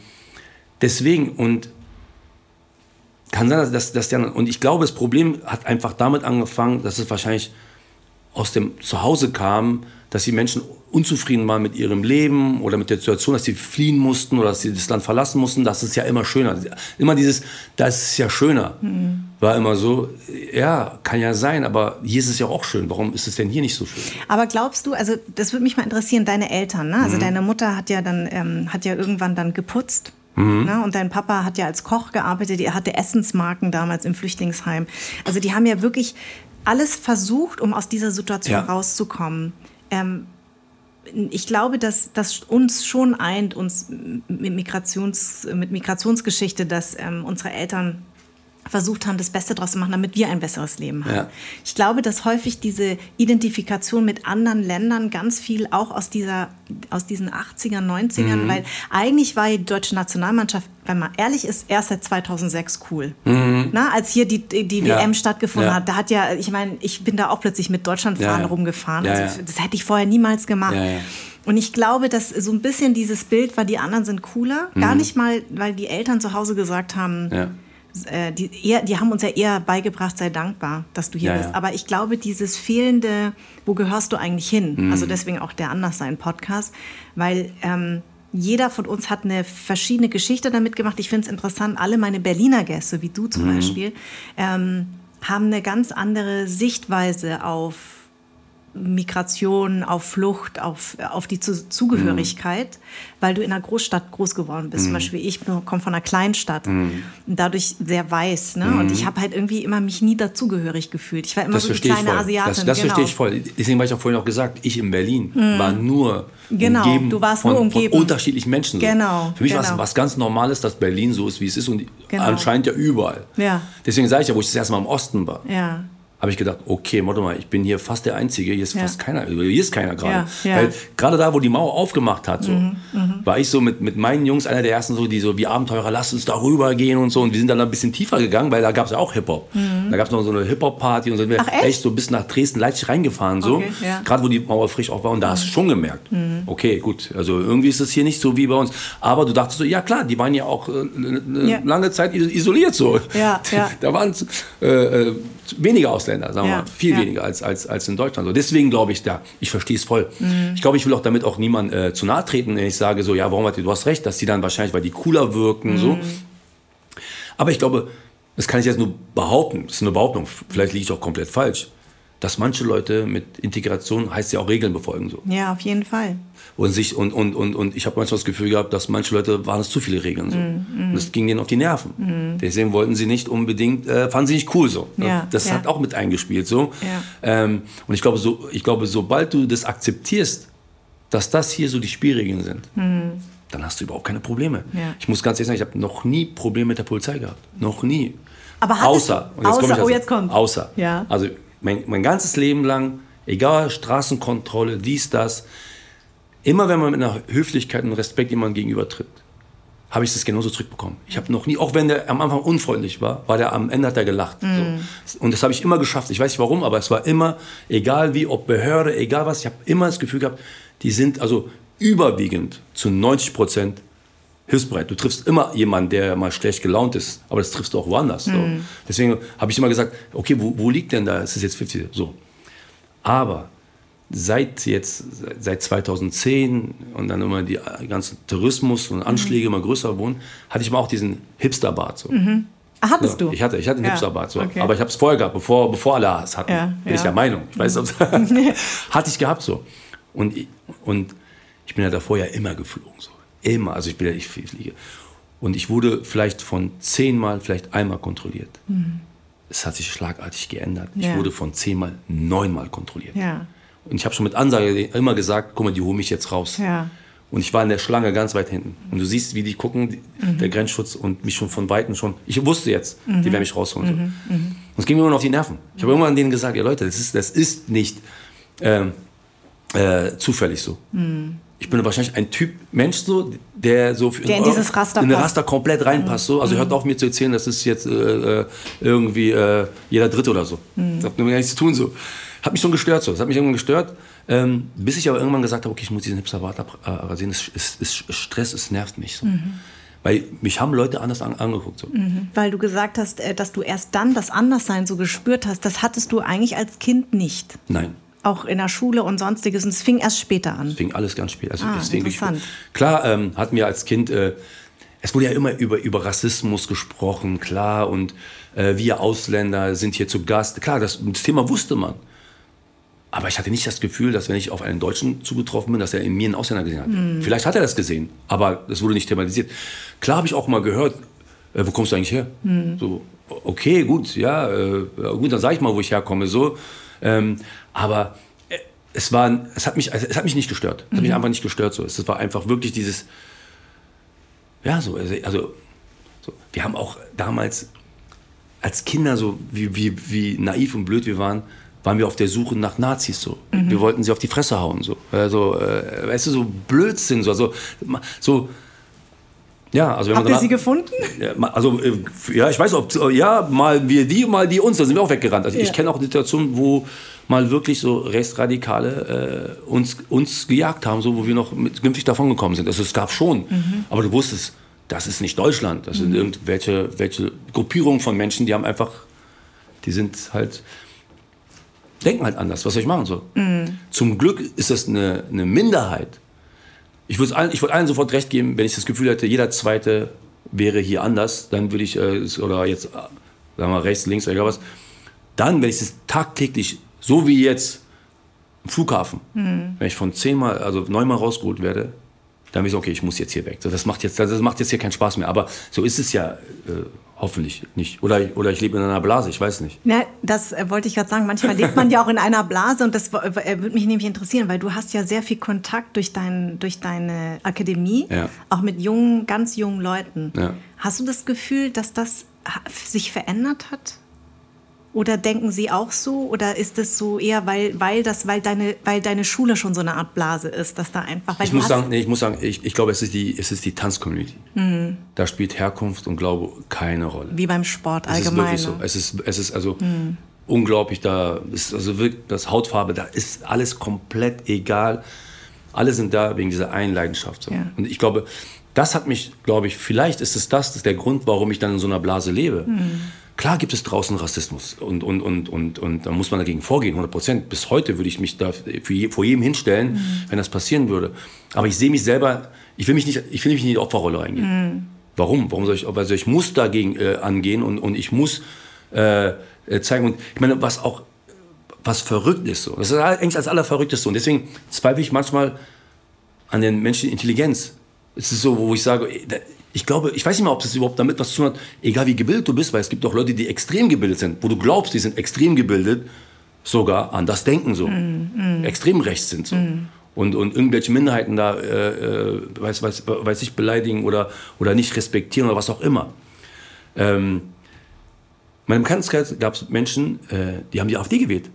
deswegen und kann sein, dass, dass der, und ich glaube, das Problem hat einfach damit angefangen, dass es wahrscheinlich aus dem Zuhause kam, dass die Menschen unzufrieden waren mit ihrem Leben oder mit der Situation, dass sie fliehen mussten oder dass sie das Land verlassen mussten, das ist ja immer schöner. Immer dieses, das ist ja schöner, mhm. war immer so, ja, kann ja sein, aber hier ist es ja auch schön. Warum ist es denn hier nicht so schön? Aber glaubst du, also das würde mich mal interessieren, deine Eltern, ne? also mhm. deine Mutter hat ja dann, ähm, hat ja irgendwann dann geputzt. Mhm. Ne? Und dein Papa hat ja als Koch gearbeitet, er hatte Essensmarken damals im Flüchtlingsheim. Also die haben ja wirklich alles versucht, um aus dieser Situation ja. rauszukommen. Ähm, ich glaube, dass das uns schon eint, uns mit, Migrations, mit Migrationsgeschichte, dass ähm, unsere Eltern versucht haben, das Beste daraus zu machen, damit wir ein besseres Leben haben. Ja. Ich glaube, dass häufig diese Identifikation mit anderen Ländern ganz viel auch aus, dieser, aus diesen 80er, 90ern, mhm. weil eigentlich war die deutsche Nationalmannschaft, wenn man ehrlich ist, erst seit 2006 cool. Mhm. Na, als hier die, die ja. WM stattgefunden ja. hat, da hat ja, ich meine, ich bin da auch plötzlich mit Deutschlandfahnen rumgefahren. Also, das hätte ich vorher niemals gemacht. Und ich glaube, dass so ein bisschen dieses Bild war, die anderen sind cooler. Mhm. Gar nicht mal, weil die Eltern zu Hause gesagt haben, äh, die, eher, die haben uns ja eher beigebracht, sei dankbar, dass du hier ja, bist. Ja. Aber ich glaube, dieses fehlende, wo gehörst du eigentlich hin? Mhm. Also deswegen auch der Anderssein-Podcast, weil ähm, jeder von uns hat eine verschiedene Geschichte damit gemacht. Ich finde es interessant, alle meine Berliner Gäste, wie du zum mhm. Beispiel, ähm, haben eine ganz andere Sichtweise auf Migration, auf Flucht, auf, auf die Zugehörigkeit, mhm. weil du in einer Großstadt groß geworden bist. Mhm. Zum Beispiel ich komme von einer Kleinstadt mhm. und dadurch sehr weiß. Ne? Und ich mhm. habe halt irgendwie immer mich nie dazugehörig gefühlt. Ich war immer das so die kleine Asiatin. Das, das genau. verstehe ich voll. Deswegen habe ich auch vorhin auch gesagt, ich in Berlin mhm. war nur genau, umgeben, du warst von, nur umgeben. von unterschiedlichen Menschen. So. Genau. Für mich genau. war es was ganz Normales, dass Berlin so ist, wie es ist und genau. anscheinend ja überall. Ja. Deswegen sage ich ja, wo ich das erste Mal im Osten war. Ja habe ich gedacht, okay, warte mal, ich bin hier fast der Einzige, hier ist ja. fast keiner, hier ist keiner gerade. Ja, ja. Weil gerade da, wo die Mauer aufgemacht hat, so, mhm, mhm, war ich so mit, mit meinen Jungs einer der ersten, so, die so wie Abenteurer, lass uns da rüber gehen und so. Und wir sind dann ein bisschen tiefer gegangen, weil da gab es ja auch Hip-Hop. Mhm. Da gab es noch so eine Hip-Hop-Party und sind wir Ach, echt? so bis nach Dresden, Leipzig reingefahren, so. Okay, gerade wo die Mauer frisch auf war. Und da hast du mhm. schon gemerkt, mhm. okay, gut, also irgendwie ist es hier nicht so wie bei uns. Aber du dachtest so, ja klar, die waren ja auch äh, eine lange Zeit isoliert so. Ja, ja. da waren äh, äh, weniger Ausländer, sagen wir mal viel ja. weniger als, als, als in Deutschland. So, deswegen glaube ich, da, ich verstehe es voll. Mhm. Ich glaube, ich will auch damit auch niemand äh, zu nahe treten, wenn ich sage so, ja, warum hat die, du hast recht, dass die dann wahrscheinlich, weil die cooler wirken, mhm. so. Aber ich glaube, das kann ich jetzt nur behaupten, das ist eine Behauptung, vielleicht liege ich auch komplett falsch dass manche Leute mit Integration heißt ja auch Regeln befolgen. So. Ja, auf jeden Fall. Und, sich, und, und, und, und ich habe manchmal das Gefühl gehabt, dass manche Leute waren es zu viele Regeln. So. Mm, mm. Das ging denen auf die Nerven. Mm. Deswegen wollten sie nicht unbedingt, äh, fanden sie nicht cool so. Ja, das ja. hat auch mit eingespielt. So. Ja. Ähm, und ich glaube, so, ich glaube, sobald du das akzeptierst, dass das hier so die Spielregeln sind, mm. dann hast du überhaupt keine Probleme. Ja. Ich muss ganz ehrlich sagen, ich habe noch nie Probleme mit der Polizei gehabt. Noch nie. Aber außer, und jetzt außer, ich also, oh, jetzt kommt. Außer. Ja. Also mein, mein ganzes Leben lang, egal Straßenkontrolle, dies, das, immer wenn man mit einer Höflichkeit und Respekt jemandem gegenübertritt, habe ich das genauso zurückbekommen. Ich habe noch nie, auch wenn der am Anfang unfreundlich war, war der am Ende hat er gelacht. Mm. So. Und das habe ich immer geschafft. Ich weiß nicht warum, aber es war immer, egal wie, ob Behörde, egal was, ich habe immer das Gefühl gehabt, die sind also überwiegend zu 90 Prozent hilfsbereit. Du triffst immer jemanden, der mal schlecht gelaunt ist, aber das triffst du auch woanders. So. Mm. Deswegen habe ich immer gesagt, okay, wo, wo liegt denn da? Es ist jetzt 50. So. Aber seit jetzt, seit 2010 und dann immer die ganzen Tourismus und Anschläge mhm. immer größer wurden, hatte ich mal auch diesen Hipsterbart. So. Mhm. Hattest ja, du? Ich hatte, ich hatte einen ja. Hipsterbart. So. Okay. Aber ich habe es vorher gehabt, bevor, bevor alle es hatten. Ja, bin ich der Meinung. Ich weiß, hatte ich gehabt so. Und, und ich bin ja davor ja immer geflogen. So. Immer. Also ich bin ja, ich fliege. Und ich wurde vielleicht von zehnmal, vielleicht einmal kontrolliert. Mhm. Es hat sich schlagartig geändert. Ich wurde von zehnmal neunmal kontrolliert. Ja. Und ich habe schon mit Ansage immer gesagt, guck mal, die holen mich jetzt raus. Ja. Und ich war in der Schlange ganz weit hinten. Und du siehst, wie die gucken, mhm. der Grenzschutz und mich schon von Weitem schon. Ich wusste jetzt, mhm. die werden mich rausholen. Mhm. So. Und es ging mir immer noch auf die Nerven. Ich habe irgendwann denen gesagt, ja Leute, das ist, das ist nicht äh, äh, zufällig so. Mhm. Ich bin wahrscheinlich ein Typ Mensch so, der so der in, in dieses Raster, in Raster komplett reinpasst. So. Also hört auf mir zu erzählen, das ist jetzt äh, äh irgendwie äh, jeder Dritte oder so. Das hat mir gar nichts zu tun so. Hat mich schon gestört so. Das hat mich irgendwann gestört. Ähm, bis ich aber irgendwann gesagt habe, okay, ich muss diesen Hipster-Bart abrasieren. Es ist, ist Stress, es nervt mich so. Mhm. Weil mich haben Leute anders an, angeguckt. So. Mhm. Weil du gesagt hast, äh, dass du erst dann das Anderssein so gespürt hast. Das hattest du eigentlich als Kind nicht. Nein. Auch in der Schule und sonstiges. Und es fing erst später an. Es fing alles ganz spät. Also ah, interessant. Klar ähm, hatten wir als Kind, äh, es wurde ja immer über, über Rassismus gesprochen, klar. Und äh, wir Ausländer sind hier zu Gast. Klar, das, das Thema wusste man. Aber ich hatte nicht das Gefühl, dass wenn ich auf einen Deutschen zugetroffen bin, dass er in mir einen Ausländer gesehen hat. Mhm. Vielleicht hat er das gesehen, aber das wurde nicht thematisiert. Klar habe ich auch mal gehört, äh, wo kommst du eigentlich her? Mhm. So, okay, gut, ja, äh, gut, dann sage ich mal, wo ich herkomme. So, ähm, aber äh, es war, es hat mich, es hat mich nicht gestört. Es hat mich mhm. einfach nicht gestört. So, es war einfach wirklich dieses, ja, so, also, also so, wir haben auch damals als Kinder so, wie, wie, wie naiv und blöd wir waren, waren wir auf der Suche nach Nazis so. Mhm. Wir wollten sie auf die Fresse hauen so. Also, äh, weißt du, so Blödsinn so. Also, so ja, also Habt ihr sie gefunden? Also äh, ja, ich weiß, ob ja mal wir die, mal die uns, da sind wir auch weggerannt. Also ja. ich kenne auch Situationen, wo mal wirklich so Rechtsradikale äh, uns, uns gejagt haben, so wo wir noch mit, glimpflich davon gekommen sind. Also es gab schon, mhm. aber du wusstest, das ist nicht Deutschland, das mhm. sind irgendwelche welche Gruppierungen von Menschen, die haben einfach, die sind halt denken halt anders. Was soll ich machen so? Mhm. Zum Glück ist das eine, eine Minderheit. Ich würde allen, würd allen sofort recht geben, wenn ich das Gefühl hätte, jeder Zweite wäre hier anders, dann würde ich, äh, oder jetzt, äh, sagen wir mal, rechts, links, oder was, dann, wenn ich es tagtäglich, so wie jetzt, Flughafen, mhm. wenn ich von zehnmal, also neunmal rausgeholt werde, dann bin ich so, okay, ich muss jetzt hier weg. So, das, macht jetzt, das macht jetzt hier keinen Spaß mehr. Aber so ist es ja äh, hoffentlich nicht. Oder, oder ich lebe in einer Blase, ich weiß nicht. Na, das äh, wollte ich gerade sagen. Manchmal lebt man ja auch in einer Blase und das äh, würde mich nämlich interessieren, weil du hast ja sehr viel Kontakt durch, dein, durch deine Akademie, ja. auch mit jungen, ganz jungen Leuten. Ja. Hast du das Gefühl, dass das sich verändert hat? Oder denken Sie auch so? Oder ist es so eher, weil, weil, das, weil, deine, weil deine Schule schon so eine Art Blase ist, dass da einfach. ich, muss sagen, nee, ich muss sagen, ich, ich glaube, es ist die, es ist die Tanzcommunity. Mhm. Da spielt Herkunft und Glaube keine Rolle. Wie beim Sport allgemein. Es ist wirklich so. Es ist, es ist also mhm. unglaublich, da ist also wirklich das Hautfarbe, da ist alles komplett egal. Alle sind da wegen dieser einen Leidenschaft. So. Ja. Und ich glaube, das hat mich, glaube ich, vielleicht ist es das, das ist der Grund, warum ich dann in so einer Blase lebe. Mhm Klar gibt es draußen Rassismus und, und, und, und, und da muss man dagegen vorgehen, 100 Prozent. Bis heute würde ich mich da je, vor jedem hinstellen, mhm. wenn das passieren würde. Aber ich sehe mich selber, ich will mich nicht, ich will mich nicht in die Opferrolle eingehen. Mhm. Warum? Warum soll ich, also ich muss dagegen äh, angehen und, und ich muss äh, äh, zeigen. Und ich meine, was auch, was verrückt ist so. Das ist eigentlich das Allerverrückteste. Und deswegen zweifle ich manchmal an den menschlichen Intelligenz. Es ist so, wo ich sage, ich glaube, ich weiß nicht mal, ob es überhaupt damit was zu tun hat, egal wie gebildet du bist, weil es gibt auch Leute, die extrem gebildet sind, wo du glaubst, die sind extrem gebildet, sogar an das Denken so, mm, mm. extrem rechts sind so. Mm. Und, und irgendwelche Minderheiten da, äh, äh, weiß, weiß, weiß ich, beleidigen oder, oder nicht respektieren oder was auch immer. Ähm, in meinem Bekanntenkreis gab es Menschen, äh, die haben die AfD gewählt.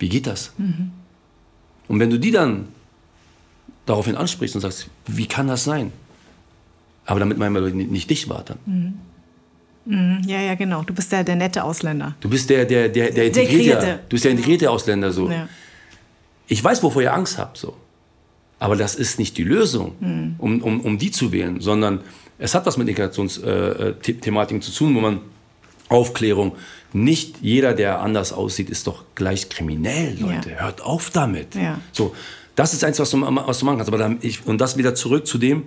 Wie geht das? Mhm. Und wenn du die dann daraufhin ansprichst und sagst, wie kann das sein? Aber damit meinen wir nicht dich war dann. Mhm. Mhm. Ja, ja, genau. Du bist der, der nette Ausländer. Du bist der, der, der, der integrierte. Du bist der integrierte Ausländer so. Ja. Ich weiß, wovor ihr Angst habt so. Aber das ist nicht die Lösung, mhm. um, um, um die zu wählen, sondern es hat was mit Integrationsthematiken zu tun, wo man Aufklärung, nicht jeder, der anders aussieht, ist doch gleich kriminell, Leute. Ja. Hört auf damit. Ja. So, das ist eins, was du, was du machen kannst. Aber dann, ich, und das wieder zurück zu dem,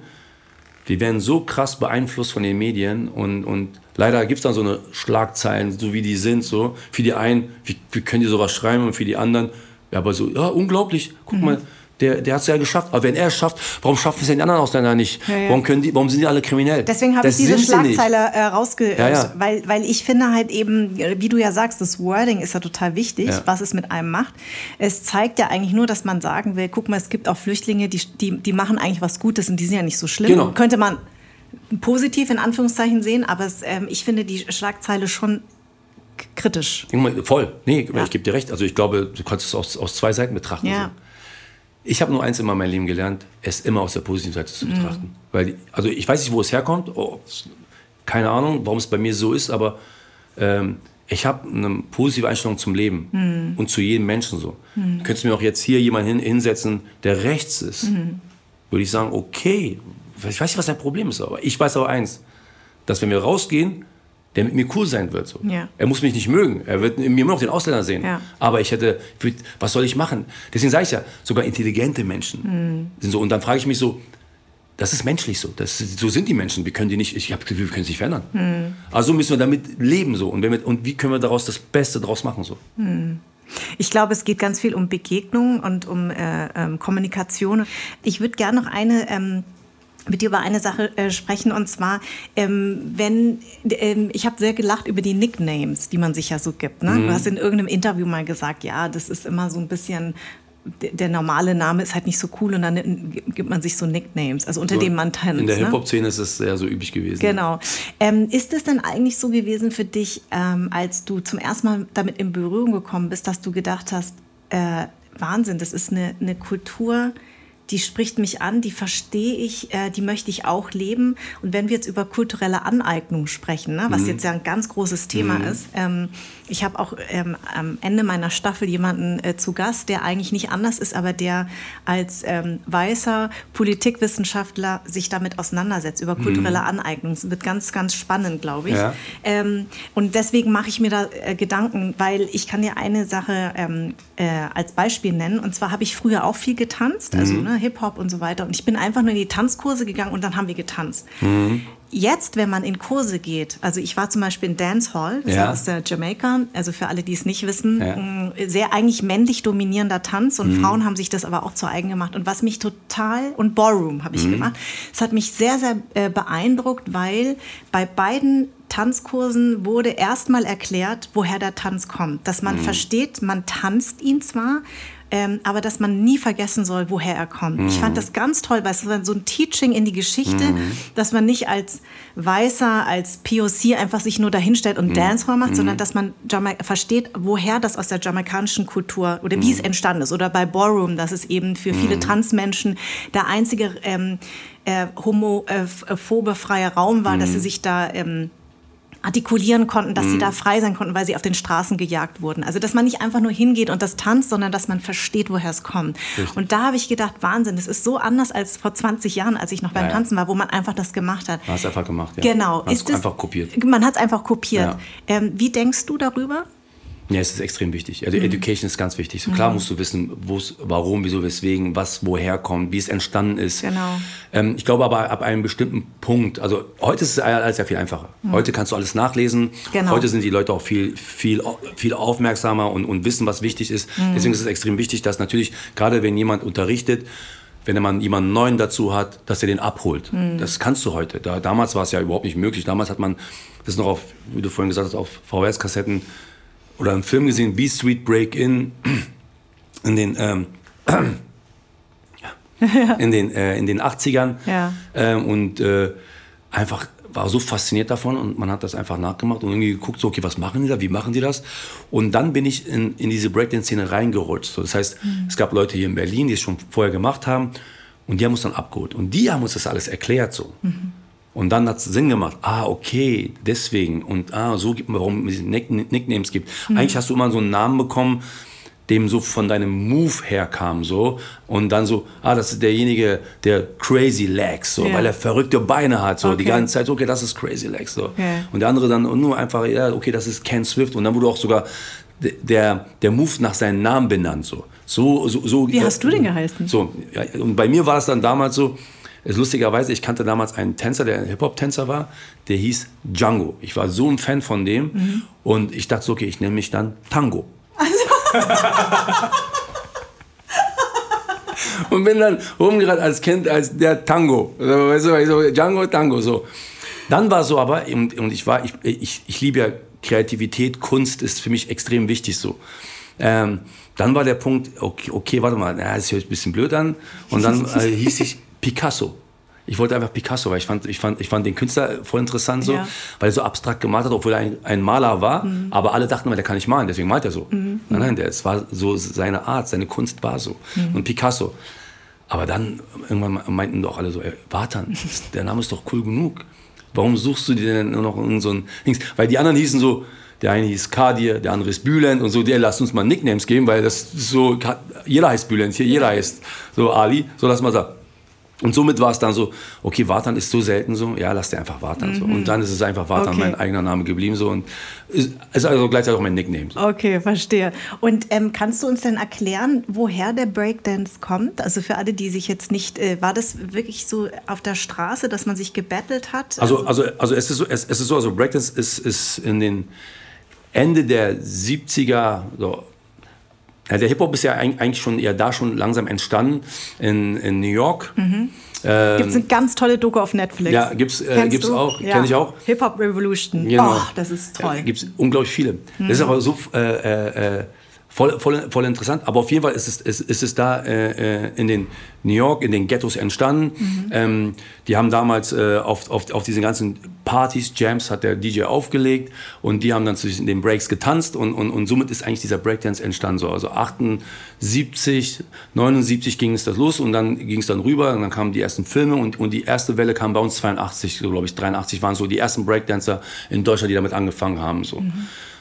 wir werden so krass beeinflusst von den Medien und, und leider gibt es dann so eine Schlagzeilen, so wie die sind, so. Für die einen, wie, wie können die sowas schreiben und für die anderen, ja, aber so, ja, unglaublich, guck mhm. mal, der, der hat es ja geschafft. Aber wenn er es schafft, warum schaffen es denn die anderen Ausländer nicht? Ja, ja. Warum, können die, warum sind die alle kriminell? Deswegen habe ich diese Schlagzeile äh, rausge... Ja, weil, weil ich finde halt eben, wie du ja sagst, das Wording ist ja total wichtig, was es mit einem macht. Es zeigt ja eigentlich nur, dass man sagen will, guck mal, es gibt auch Flüchtlinge, die, die, die machen eigentlich was Gutes und die sind ja nicht so schlimm. Genau. Könnte man positiv in Anführungszeichen sehen, aber es, ähm, ich finde die Schlagzeile schon kritisch. Voll. Nee, ich gebe dir recht. Also ich glaube, du kannst es aus, aus zwei Seiten betrachten. Ja. So. Ich habe nur eins immer in meinem Leben gelernt, es immer aus der positiven Seite zu betrachten. Mhm. Weil, also ich weiß nicht, wo es herkommt, oh, keine Ahnung, warum es bei mir so ist, aber ähm, ich habe eine positive Einstellung zum Leben mhm. und zu jedem Menschen so. Mhm. Könntest du mir auch jetzt hier jemanden hin, hinsetzen, der rechts ist, mhm. würde ich sagen, okay, ich weiß nicht, was dein Problem ist, aber ich weiß aber eins, dass wenn wir rausgehen, der mit mir cool sein wird. So. Ja. Er muss mich nicht mögen. Er wird in mir immer noch den Ausländer sehen. Ja. Aber ich hätte, was soll ich machen? Deswegen sage ich ja, sogar intelligente Menschen mhm. sind so. Und dann frage ich mich so, das ist menschlich so. Das, so sind die Menschen. Wir können die nicht, ich habe Gefühl, wir können sie nicht verändern. Mhm. Also müssen wir damit leben so. Und, wir, und wie können wir daraus das Beste daraus machen so? Mhm. Ich glaube, es geht ganz viel um Begegnung und um äh, ähm, Kommunikation. Ich würde gerne noch eine ähm, mit dir über eine Sache äh, sprechen und zwar, ähm, wenn ähm, ich habe sehr gelacht über die Nicknames, die man sich ja so gibt. Ne? Mhm. Du hast in irgendeinem Interview mal gesagt, ja, das ist immer so ein bisschen der normale Name ist halt nicht so cool und dann gibt man sich so Nicknames, also unter so, dem man tanzt. In der ne? Hip-Hop-Szene ist es sehr so üblich gewesen. Genau. Ähm, ist es denn eigentlich so gewesen für dich, ähm, als du zum ersten Mal damit in Berührung gekommen bist, dass du gedacht hast, äh, Wahnsinn, das ist eine, eine Kultur, die spricht mich an, die verstehe ich, äh, die möchte ich auch leben. Und wenn wir jetzt über kulturelle Aneignung sprechen, ne, was mhm. jetzt ja ein ganz großes Thema mhm. ist, ähm, ich habe auch ähm, am Ende meiner Staffel jemanden äh, zu Gast, der eigentlich nicht anders ist, aber der als ähm, weißer Politikwissenschaftler sich damit auseinandersetzt, über kulturelle mhm. Aneignung. Das wird ganz, ganz spannend, glaube ich. Ja. Ähm, und deswegen mache ich mir da äh, Gedanken, weil ich kann dir eine Sache ähm, äh, als Beispiel nennen. Und zwar habe ich früher auch viel getanzt, also mhm. ne, Hip-Hop und so weiter. Und ich bin einfach nur in die Tanzkurse gegangen und dann haben wir getanzt. Mhm. Jetzt, wenn man in Kurse geht, also ich war zum Beispiel in Dancehall, das ja. ist der Jamaika, also für alle, die es nicht wissen, ja. Mm, sehr eigentlich männlich dominierender Tanz und mhm. Frauen haben sich das aber auch zu eigen gemacht. Und was mich total, und Ballroom habe ich mhm. gemacht, es hat mich sehr, sehr äh, beeindruckt, weil bei beiden Tanzkursen wurde erstmal erklärt, woher der Tanz kommt. Dass man mhm. versteht, man tanzt ihn zwar, ähm, aber dass man nie vergessen soll, woher er kommt. Mhm. Ich fand das ganz toll, weil es war so ein Teaching in die Geschichte, mhm. dass man nicht als Weißer, als POC einfach sich nur dahinstellt und mhm. Dancehall macht, sondern mhm. dass man Jama versteht, woher das aus der jamaikanischen Kultur oder wie es mhm. entstanden ist. Oder bei Ballroom, dass es eben für viele mhm. Transmenschen der einzige ähm, äh, homophobe freie Raum war, dass sie sich da ähm, artikulieren konnten, dass mhm. sie da frei sein konnten, weil sie auf den Straßen gejagt wurden. Also dass man nicht einfach nur hingeht und das tanzt, sondern dass man versteht, woher es kommt. Richtig. Und da habe ich gedacht, Wahnsinn, das ist so anders als vor 20 Jahren, als ich noch beim ja, Tanzen war, wo man einfach das gemacht hat. Man hat es einfach gemacht, ja. Genau. Man hat es einfach kopiert. Man hat es einfach kopiert. Ja. Ähm, wie denkst du darüber? Ja, es ist extrem wichtig. Also mhm. Education ist ganz wichtig. So klar mhm. musst du wissen, warum, wieso, weswegen, was woher kommt, wie es entstanden ist. Genau. Ähm, ich glaube aber ab einem bestimmten Punkt, also heute ist es alles ja viel einfacher. Mhm. Heute kannst du alles nachlesen. Genau. Heute sind die Leute auch viel, viel, viel aufmerksamer und, und wissen, was wichtig ist. Mhm. Deswegen ist es extrem wichtig, dass natürlich, gerade wenn jemand unterrichtet, wenn man jemanden neuen dazu hat, dass er den abholt. Mhm. Das kannst du heute. Da, damals war es ja überhaupt nicht möglich. Damals hat man das noch auf, wie du vorhin gesagt hast, auf VHS-Kassetten oder einen Film gesehen, Be Sweet Break In, in den, ähm, in den, äh, in den 80ern. Ja. Ähm, und äh, einfach war so fasziniert davon und man hat das einfach nachgemacht und irgendwie geguckt, so, okay, was machen die da, wie machen die das? Und dann bin ich in, in diese Breakdance-Szene reingerutscht. So, das heißt, mhm. es gab Leute hier in Berlin, die es schon vorher gemacht haben und die haben uns dann abgeholt. Und die haben uns das alles erklärt so. Mhm. Und dann hat es Sinn gemacht. Ah, okay, deswegen. Und ah, so gibt man, warum es Nicknames gibt. Mhm. Eigentlich hast du immer so einen Namen bekommen, dem so von deinem Move herkam so und dann so ah das ist derjenige der crazy legs so ja. weil er verrückte Beine hat so okay. die ganze Zeit okay das ist crazy legs so okay. und der andere dann nur einfach ja okay das ist Ken Swift und dann wurde auch sogar der der Move nach seinem Namen benannt so so so, so wie hast du den geheißen so ja, und bei mir war es dann damals so ist lustigerweise, ich kannte damals einen Tänzer, der ein Hip-Hop-Tänzer war, der hieß Django. Ich war so ein Fan von dem mhm. und ich dachte so, okay, ich nenne mich dann Tango. Also. und bin dann rumgerannt als Kind als der Tango. Weißt du, so, Django, Tango, so. Dann war so aber, und, und ich war, ich, ich, ich liebe ja Kreativität, Kunst ist für mich extrem wichtig so. Ähm, dann war der Punkt, okay, okay warte mal, ja, das hört sich ein bisschen blöd an. Und dann äh, hieß ich Picasso. Ich wollte einfach Picasso, weil ich fand, ich fand, ich fand den Künstler voll interessant so, ja. weil er so abstrakt gemalt hat, obwohl er ein, ein Maler war. Mhm. Aber alle dachten immer, der kann nicht malen, deswegen malt er so. Mhm. Nein, nein, der, es war so seine Art, seine Kunst war so. Mhm. Und Picasso. Aber dann irgendwann meinten doch alle so, ey, Watan, der Name ist doch cool genug. Warum suchst du dir denn nur noch in so ein Dings? Weil die anderen hießen so, der eine hieß Kadir, der andere ist Bülent und so, der lasst uns mal Nicknames geben, weil das so, jeder heißt Bülent hier, jeder heißt so Ali, so lass mal sagen. Und somit war es dann so, okay, Wartan ist so selten so, ja, lass dir einfach Wartan mhm. so. Und dann ist es einfach Wartan, okay. mein eigener Name geblieben so und ist, ist also gleichzeitig auch mein Nickname. So. Okay, verstehe. Und ähm, kannst du uns denn erklären, woher der Breakdance kommt? Also für alle, die sich jetzt nicht, äh, war das wirklich so auf der Straße, dass man sich gebettelt hat? Also, also, also es, ist so, es, es ist so, also Breakdance ist, ist in den Ende der 70er, so ja, der Hip-Hop ist ja eigentlich schon eher da schon langsam entstanden in, in New York. Mhm. Ähm, gibt es eine ganz tolle Doku auf Netflix. Ja, gibt's, äh, gibt's auch, ja. kenne ich auch. Hip-Hop Revolution. Genau. Oh, das ist toll. Ja, gibt es unglaublich viele. Mhm. Das ist aber so äh, äh, äh voll, voll, voll interessant. Aber auf jeden Fall ist es, ist, ist es da äh, äh, in den New York, in den Ghettos entstanden. Mhm. Ähm, die haben damals äh, auf, auf, auf diesen ganzen Partys, Jams hat der DJ aufgelegt und die haben dann zu den Breaks getanzt und, und, und somit ist eigentlich dieser Breakdance entstanden. So. Also 78, 79 ging es das los und dann ging es dann rüber und dann kamen die ersten Filme und, und die erste Welle kam bei uns 82, so glaube ich, 83 waren so die ersten Breakdancer in Deutschland, die damit angefangen haben. So. Mhm.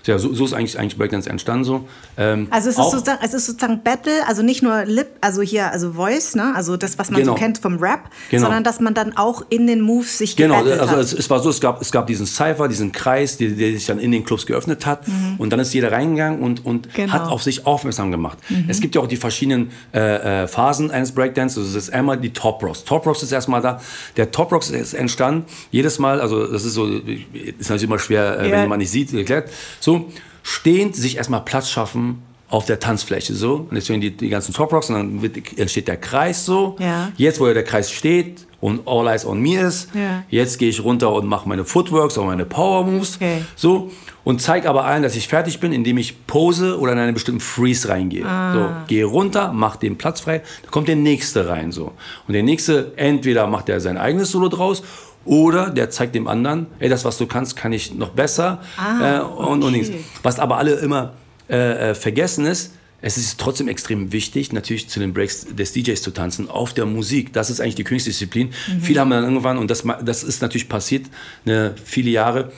Ja, so, so ist eigentlich, eigentlich Breakdance entstanden so. Ähm, Also es ist, sozusagen, es ist sozusagen Battle, also nicht nur Lip, also hier, also Voice, ne? also das, was man Genau. so kennt vom Rap, Genau. sondern dass man dann auch in den Moves sich Genau, also es, es war so, es gab, es gab diesen Cypher, diesen Kreis, der, der sich dann in den Clubs geöffnet hat und dann ist jeder reingegangen und, und Mhm. Genau. Mhm. hat auf sich aufmerksam gemacht. Es gibt ja auch die verschiedenen äh, äh, Phasen eines Breakdance, also es ist einmal die Top Rocks. Top Rocks ist erstmal da, der Top Rocks ist entstanden, jedes Mal, also das ist so, ist natürlich immer schwer, äh, Ja. wenn jemand nicht sieht, erklärt, so, stehend sich erstmal Platz schaffen auf der Tanzfläche so und deswegen die, die ganzen Top Rocks und dann wird, entsteht der Kreis so. Ja. Jetzt, wo ja der Kreis steht und All Eyes on Me ist, Ja. Jetzt gehe ich runter und mache meine Footworks oder meine Power Moves. Okay. So. Und zeige aber allen, dass ich fertig bin, indem ich pose oder in einen bestimmten Freeze reingehe. Ah. So, gehe runter, mache den Platz frei, dann kommt der nächste rein. So. Und der nächste, entweder macht er sein eigenes Solo draus oder der zeigt dem anderen, ey, das, was du kannst, kann ich noch besser. Ah, äh, und, und okay. nichts. Was aber alle immer äh, äh, vergessen ist, es ist trotzdem extrem wichtig, natürlich zu den Breaks des DJs zu tanzen, auf der Musik. Das ist eigentlich die Königsdisziplin. Mhm. Viele haben dann irgendwann, und das, das ist natürlich passiert, ne, viele Jahre,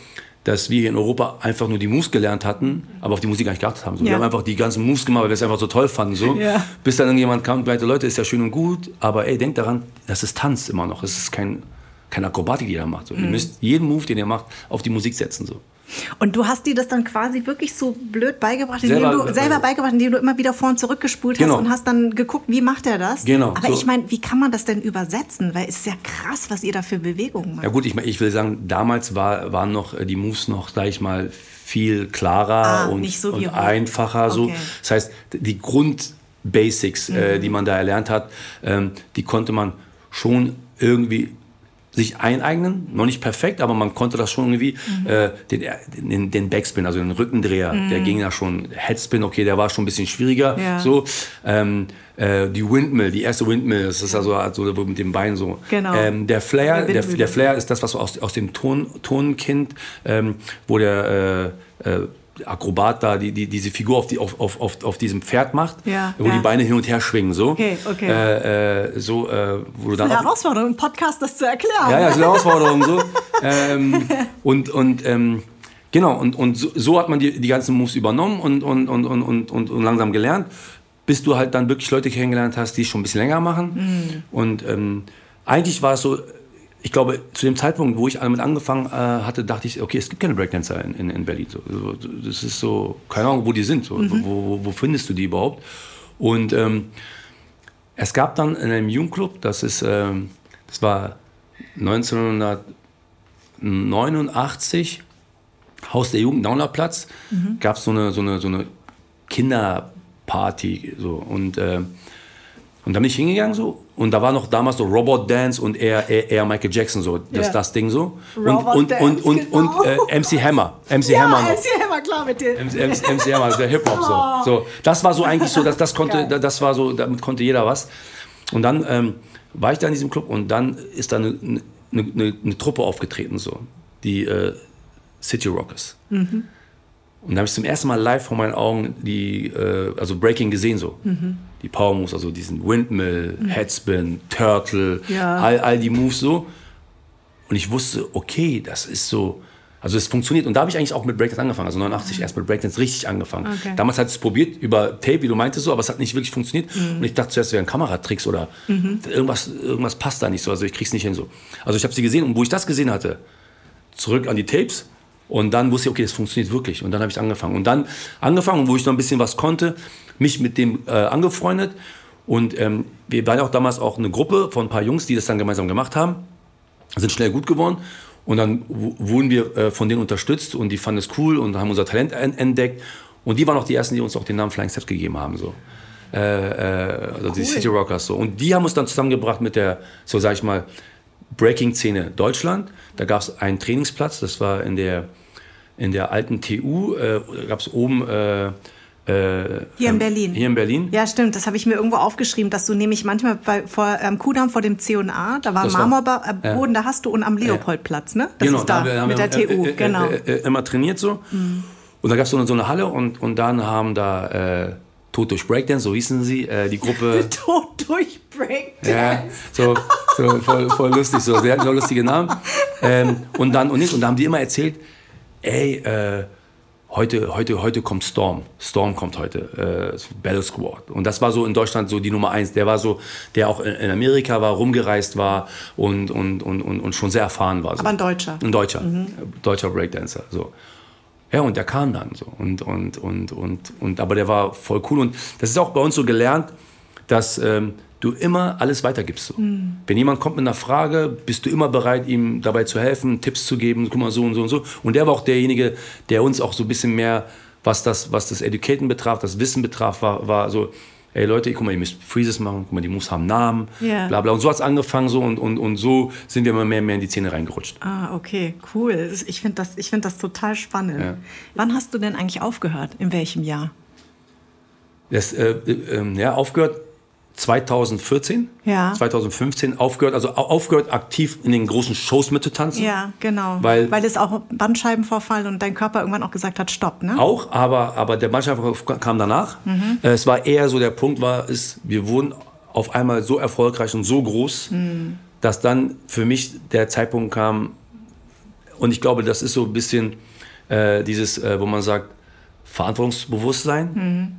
dass wir hier in Europa einfach nur die Moves gelernt hatten, aber auf die Musik gar nicht geachtet haben. So. Wir Ja. haben einfach die ganzen Moves gemacht, weil wir es einfach so toll fanden. So. Ja. Bis dann irgendjemand kam und meinte, Leute, ist ja schön und gut, aber ey, denkt daran, das ist Tanz immer noch. Es ist kein, keine Akrobatik, die ihr da macht. So. Ihr Mhm. müsst jeden Move, den ihr macht, auf die Musik setzen. So. Und du hast dir das dann quasi wirklich so blöd beigebracht, Selber- indem du selber beigebracht, indem du immer wieder vor und zurück gespult hast Genau. und hast dann geguckt, wie macht er das? Genau, Aber so. ich meine, wie kann man das denn übersetzen? Weil es ist ja krass, was ihr da für Bewegungen macht. Ja gut, ich, ich will sagen, damals war, waren noch äh, die Moves noch, sag ich mal, viel klarer Ah, und, so und einfacher. So. Okay. Mhm. Das heißt, die Grundbasics, äh, die man da erlernt hat, ähm, die konnte man schon irgendwie sich eineignen, noch nicht perfekt, aber man konnte das schon irgendwie, Mhm. äh, den, den, den Backspin, also den Rückendreher, der ging ja schon, Headspin, okay, der war schon ein bisschen schwieriger, Ja. so, ähm, äh, die Windmill, die erste Windmill, das ist also halt so mit dem Bein so, Genau. ähm, der Flair, Der der Flair ist das, was aus, aus dem Ton, Tonkind, ähm, wo der äh, äh, Akrobat da die, die, diese Figur auf, die, auf, auf, auf, auf diesem Pferd macht, Ja, wo ja. die Beine hin und her schwingen, so. Okay, okay. Äh, äh, so, äh, wo du dann Eine Herausforderung, im Podcast das zu erklären. ja, ja, ist eine Herausforderung so. ähm, und und ähm, genau, und, und so, so hat man die, die ganzen Moves übernommen und, und, und, und, und, und, und langsam gelernt, bis du halt dann wirklich Leute kennengelernt hast, die es schon ein bisschen länger machen. Und ähm, eigentlich war es so, ich glaube, zu dem Zeitpunkt, wo ich damit angefangen äh, hatte, dachte ich, okay, es gibt keine Breakdancer in, in, in Berlin. So, so, das ist so, keine Ahnung, wo die sind. So, wo, wo, wo findest du die überhaupt? Und ähm, es gab dann in einem Jugendclub, das ist, ähm, das war 1989, Haus der Jugend, Naunerplatz, gab es so eine, so eine, so eine Kinderparty. So. Und, äh, und da bin ich hingegangen so. Und da war noch damals so Robot Dance und eher, eher, eher Michael Jackson so, das, Ja. das Ding so. Und, Robot und, Dance, und, und, genau. und äh, MC Hammer. MC Ja, Hammer noch. MC Hammer, klar mit dir. MC, MC Hammer, der Hip-Hop so. so. Das war so eigentlich so, das, das konnte, Geil. das war so, damit konnte jeder was. Und dann ähm, war ich da in diesem Club und dann ist da eine, eine, eine, eine Truppe aufgetreten, so. Die äh, City Rockers. Mhm. Und da habe ich zum ersten Mal live vor meinen Augen die, äh, also Breaking gesehen, so. Mhm. Die Power Moves, also diesen Windmill, Headspin, Turtle, Ja. all, all die Moves so. Und ich wusste, okay, das ist so, also es funktioniert. Und da habe ich eigentlich auch mit Breakdance angefangen. Also 89 erst mit Breakdance richtig angefangen. Okay. Damals hat es probiert über Tape, wie du meintest so, aber es hat nicht wirklich funktioniert. Und ich dachte zuerst, es wären Kameratricks oder irgendwas, irgendwas passt da nicht so. Also ich krieg's nicht hin so. Also ich habe sie gesehen und wo ich das gesehen hatte, zurück an die Tapes. Und dann wusste ich, okay, das funktioniert wirklich. Und dann habe ich angefangen. Und dann angefangen, wo ich noch ein bisschen was konnte, mich mit dem äh, angefreundet. Und ähm, wir waren ja auch damals auch eine Gruppe von ein paar Jungs, die das dann gemeinsam gemacht haben. Sind schnell gut geworden. Und dann wurden wir äh, von denen unterstützt und die fanden es cool und haben unser Talent en entdeckt. Und die waren auch die ersten, die uns auch den Namen Flying Steps gegeben haben. So. Äh, äh, also die City Rockers so. Und die haben uns dann zusammengebracht mit der, so sag ich mal, Breaking-Szene Deutschland. Da gab es einen Trainingsplatz, das war in der, in der alten TU, äh, gab es oben. Äh, äh, Hier in ähm, Berlin. Hier in Berlin. Ja, stimmt. Das habe ich mir irgendwo aufgeschrieben, dass du nämlich manchmal bei, vor am Kudamm vor dem C&A, da war Marmorboden, da hast du und am Leopoldplatz, ne? Das ist da, haben mit der TU, äh, äh, genau. Mhm. Äh, äh, immer trainiert so. Und da gab es so, eine- so eine Halle und, und dann haben da äh, Tod durch Breakdance, so hießen sie, äh, die Gruppe. Tod durch Breakdance. Ja, so, so voll, voll lustig so. Sie hatten so lustige Namen. Ähm, und dann und nicht. Und da haben die immer erzählt, ey, äh, heute, heute, heute kommt Storm. Storm kommt heute, äh, Battle Squad. Und das war so in Deutschland so die Nummer eins. Der war so, der auch in Amerika war, rumgereist war und, und, und, und, und schon sehr erfahren war. So. Aber ein Deutscher. Ein Deutscher. Mhm. Deutscher Breakdancer. So. Ja, und der kam dann so. Und, und, und, und, und, aber der war voll cool. Und das ist auch bei uns so gelernt, dass ähm, du immer alles weitergibst. So. Mhm. Wenn jemand kommt mit einer Frage, bist du immer bereit, ihm dabei zu helfen, Tipps zu geben, guck mal so und so und so. Und der war auch derjenige, der uns auch so ein bisschen mehr, was das, was das Educaten betraf, das Wissen betraf, war, war so, ey Leute, guck mal, ihr müsst Freezes machen, guck mal, die Moves haben Namen, yeah. bla bla. Und so hat es angefangen so und, und, und so sind wir immer mehr und mehr in die Szene reingerutscht. Ah, okay, cool. Ich finde das, find das total spannend. Ja. Wann hast du denn eigentlich aufgehört? In welchem Jahr? Das, äh, äh, ja, aufgehört 2014, ja. 2015 aufgehört, also aufgehört aktiv in den großen Shows mitzutanzen. Ja, genau. Weil, weil es auch Bandscheibenvorfall und dein Körper irgendwann auch gesagt hat, stopp, ne? Auch, aber, aber der Bandscheibenvorfall kam danach. Mhm. Es war eher so, der Punkt war, ist, wir wurden auf einmal so erfolgreich und so groß, mhm. dass dann für mich der Zeitpunkt kam, und ich glaube, das ist so ein bisschen äh, dieses, äh, wo man sagt, Verantwortungsbewusstsein. Mhm.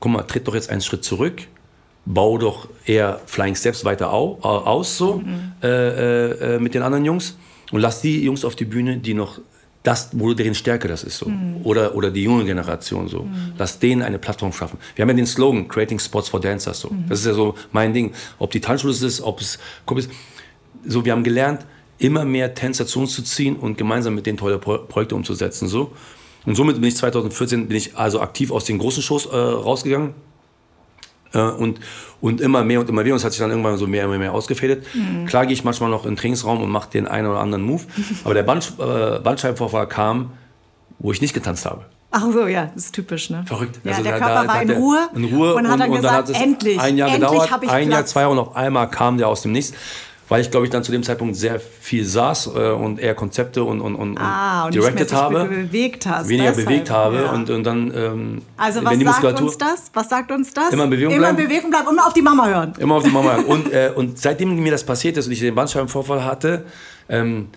Guck mal, tritt doch jetzt einen Schritt zurück bau doch eher Flying Steps weiter au, aus so mhm. äh, äh, mit den anderen Jungs und lass die Jungs auf die Bühne, die noch das, wo deren Stärke das ist so mhm. oder oder die junge Generation so, mhm. lass denen eine Plattform schaffen. Wir haben ja den Slogan Creating Spots for Dancers so. Mhm. Das ist ja so mein Ding, ob die Tanzschule ist, ob es ist. so wir haben gelernt immer mehr Tänzer zu uns zu ziehen und gemeinsam mit denen tolle Pro Projekte umzusetzen so. Und somit bin ich 2014 bin ich also aktiv aus den großen Shows äh, rausgegangen äh, und, und immer mehr und immer mehr. Und es hat sich dann irgendwann so mehr und mehr ausgefädelt. Mhm. Klar gehe ich manchmal noch in den Trainingsraum und mache den einen oder anderen Move. Aber der Band, äh, Bandscheibenvorfall kam, wo ich nicht getanzt habe. Ach so, ja, das ist typisch, ne? Verrückt. Ja, also der da, Körper da, war in Ruhe, in Ruhe und, hat dann und, gesagt, dann hat es endlich, ein Jahr gedauert, ein Jahr, zwei Jahre und auf einmal kam der aus dem Nichts weil ich glaube ich dann zu dem Zeitpunkt sehr viel saß äh, und eher Konzepte und, und, und, ah, und directed so habe. bewegt hast. Weniger deshalb, bewegt habe ja. und, und dann ähm, Also was sagt uns das? Was sagt uns das? Immer in Bewegung immer bleiben. Immer in Bewegung bleiben immer auf die Mama hören. Immer auf die Mama hören. und, äh, und seitdem mir das passiert ist und ich den Bandscheibenvorfall hatte, ähm,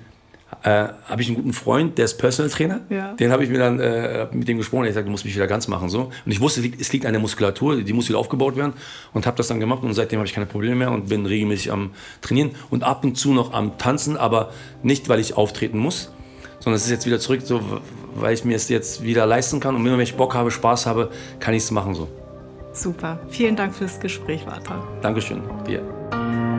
äh, habe ich einen guten Freund, der ist Personal Trainer. Ja. Den habe ich mir dann äh, mit dem gesprochen. Er hat gesagt, du musst mich wieder ganz machen. So. Und ich wusste, es liegt an der Muskulatur, die muss wieder aufgebaut werden. Und habe das dann gemacht. Und seitdem habe ich keine Probleme mehr und bin regelmäßig am Trainieren und ab und zu noch am Tanzen, aber nicht, weil ich auftreten muss, sondern es ist jetzt wieder zurück, so, weil ich mir es jetzt wieder leisten kann. Und wenn ich Bock habe, Spaß habe, kann ich es machen. So. Super. Vielen Dank fürs Gespräch, Walter. Dankeschön. Dir.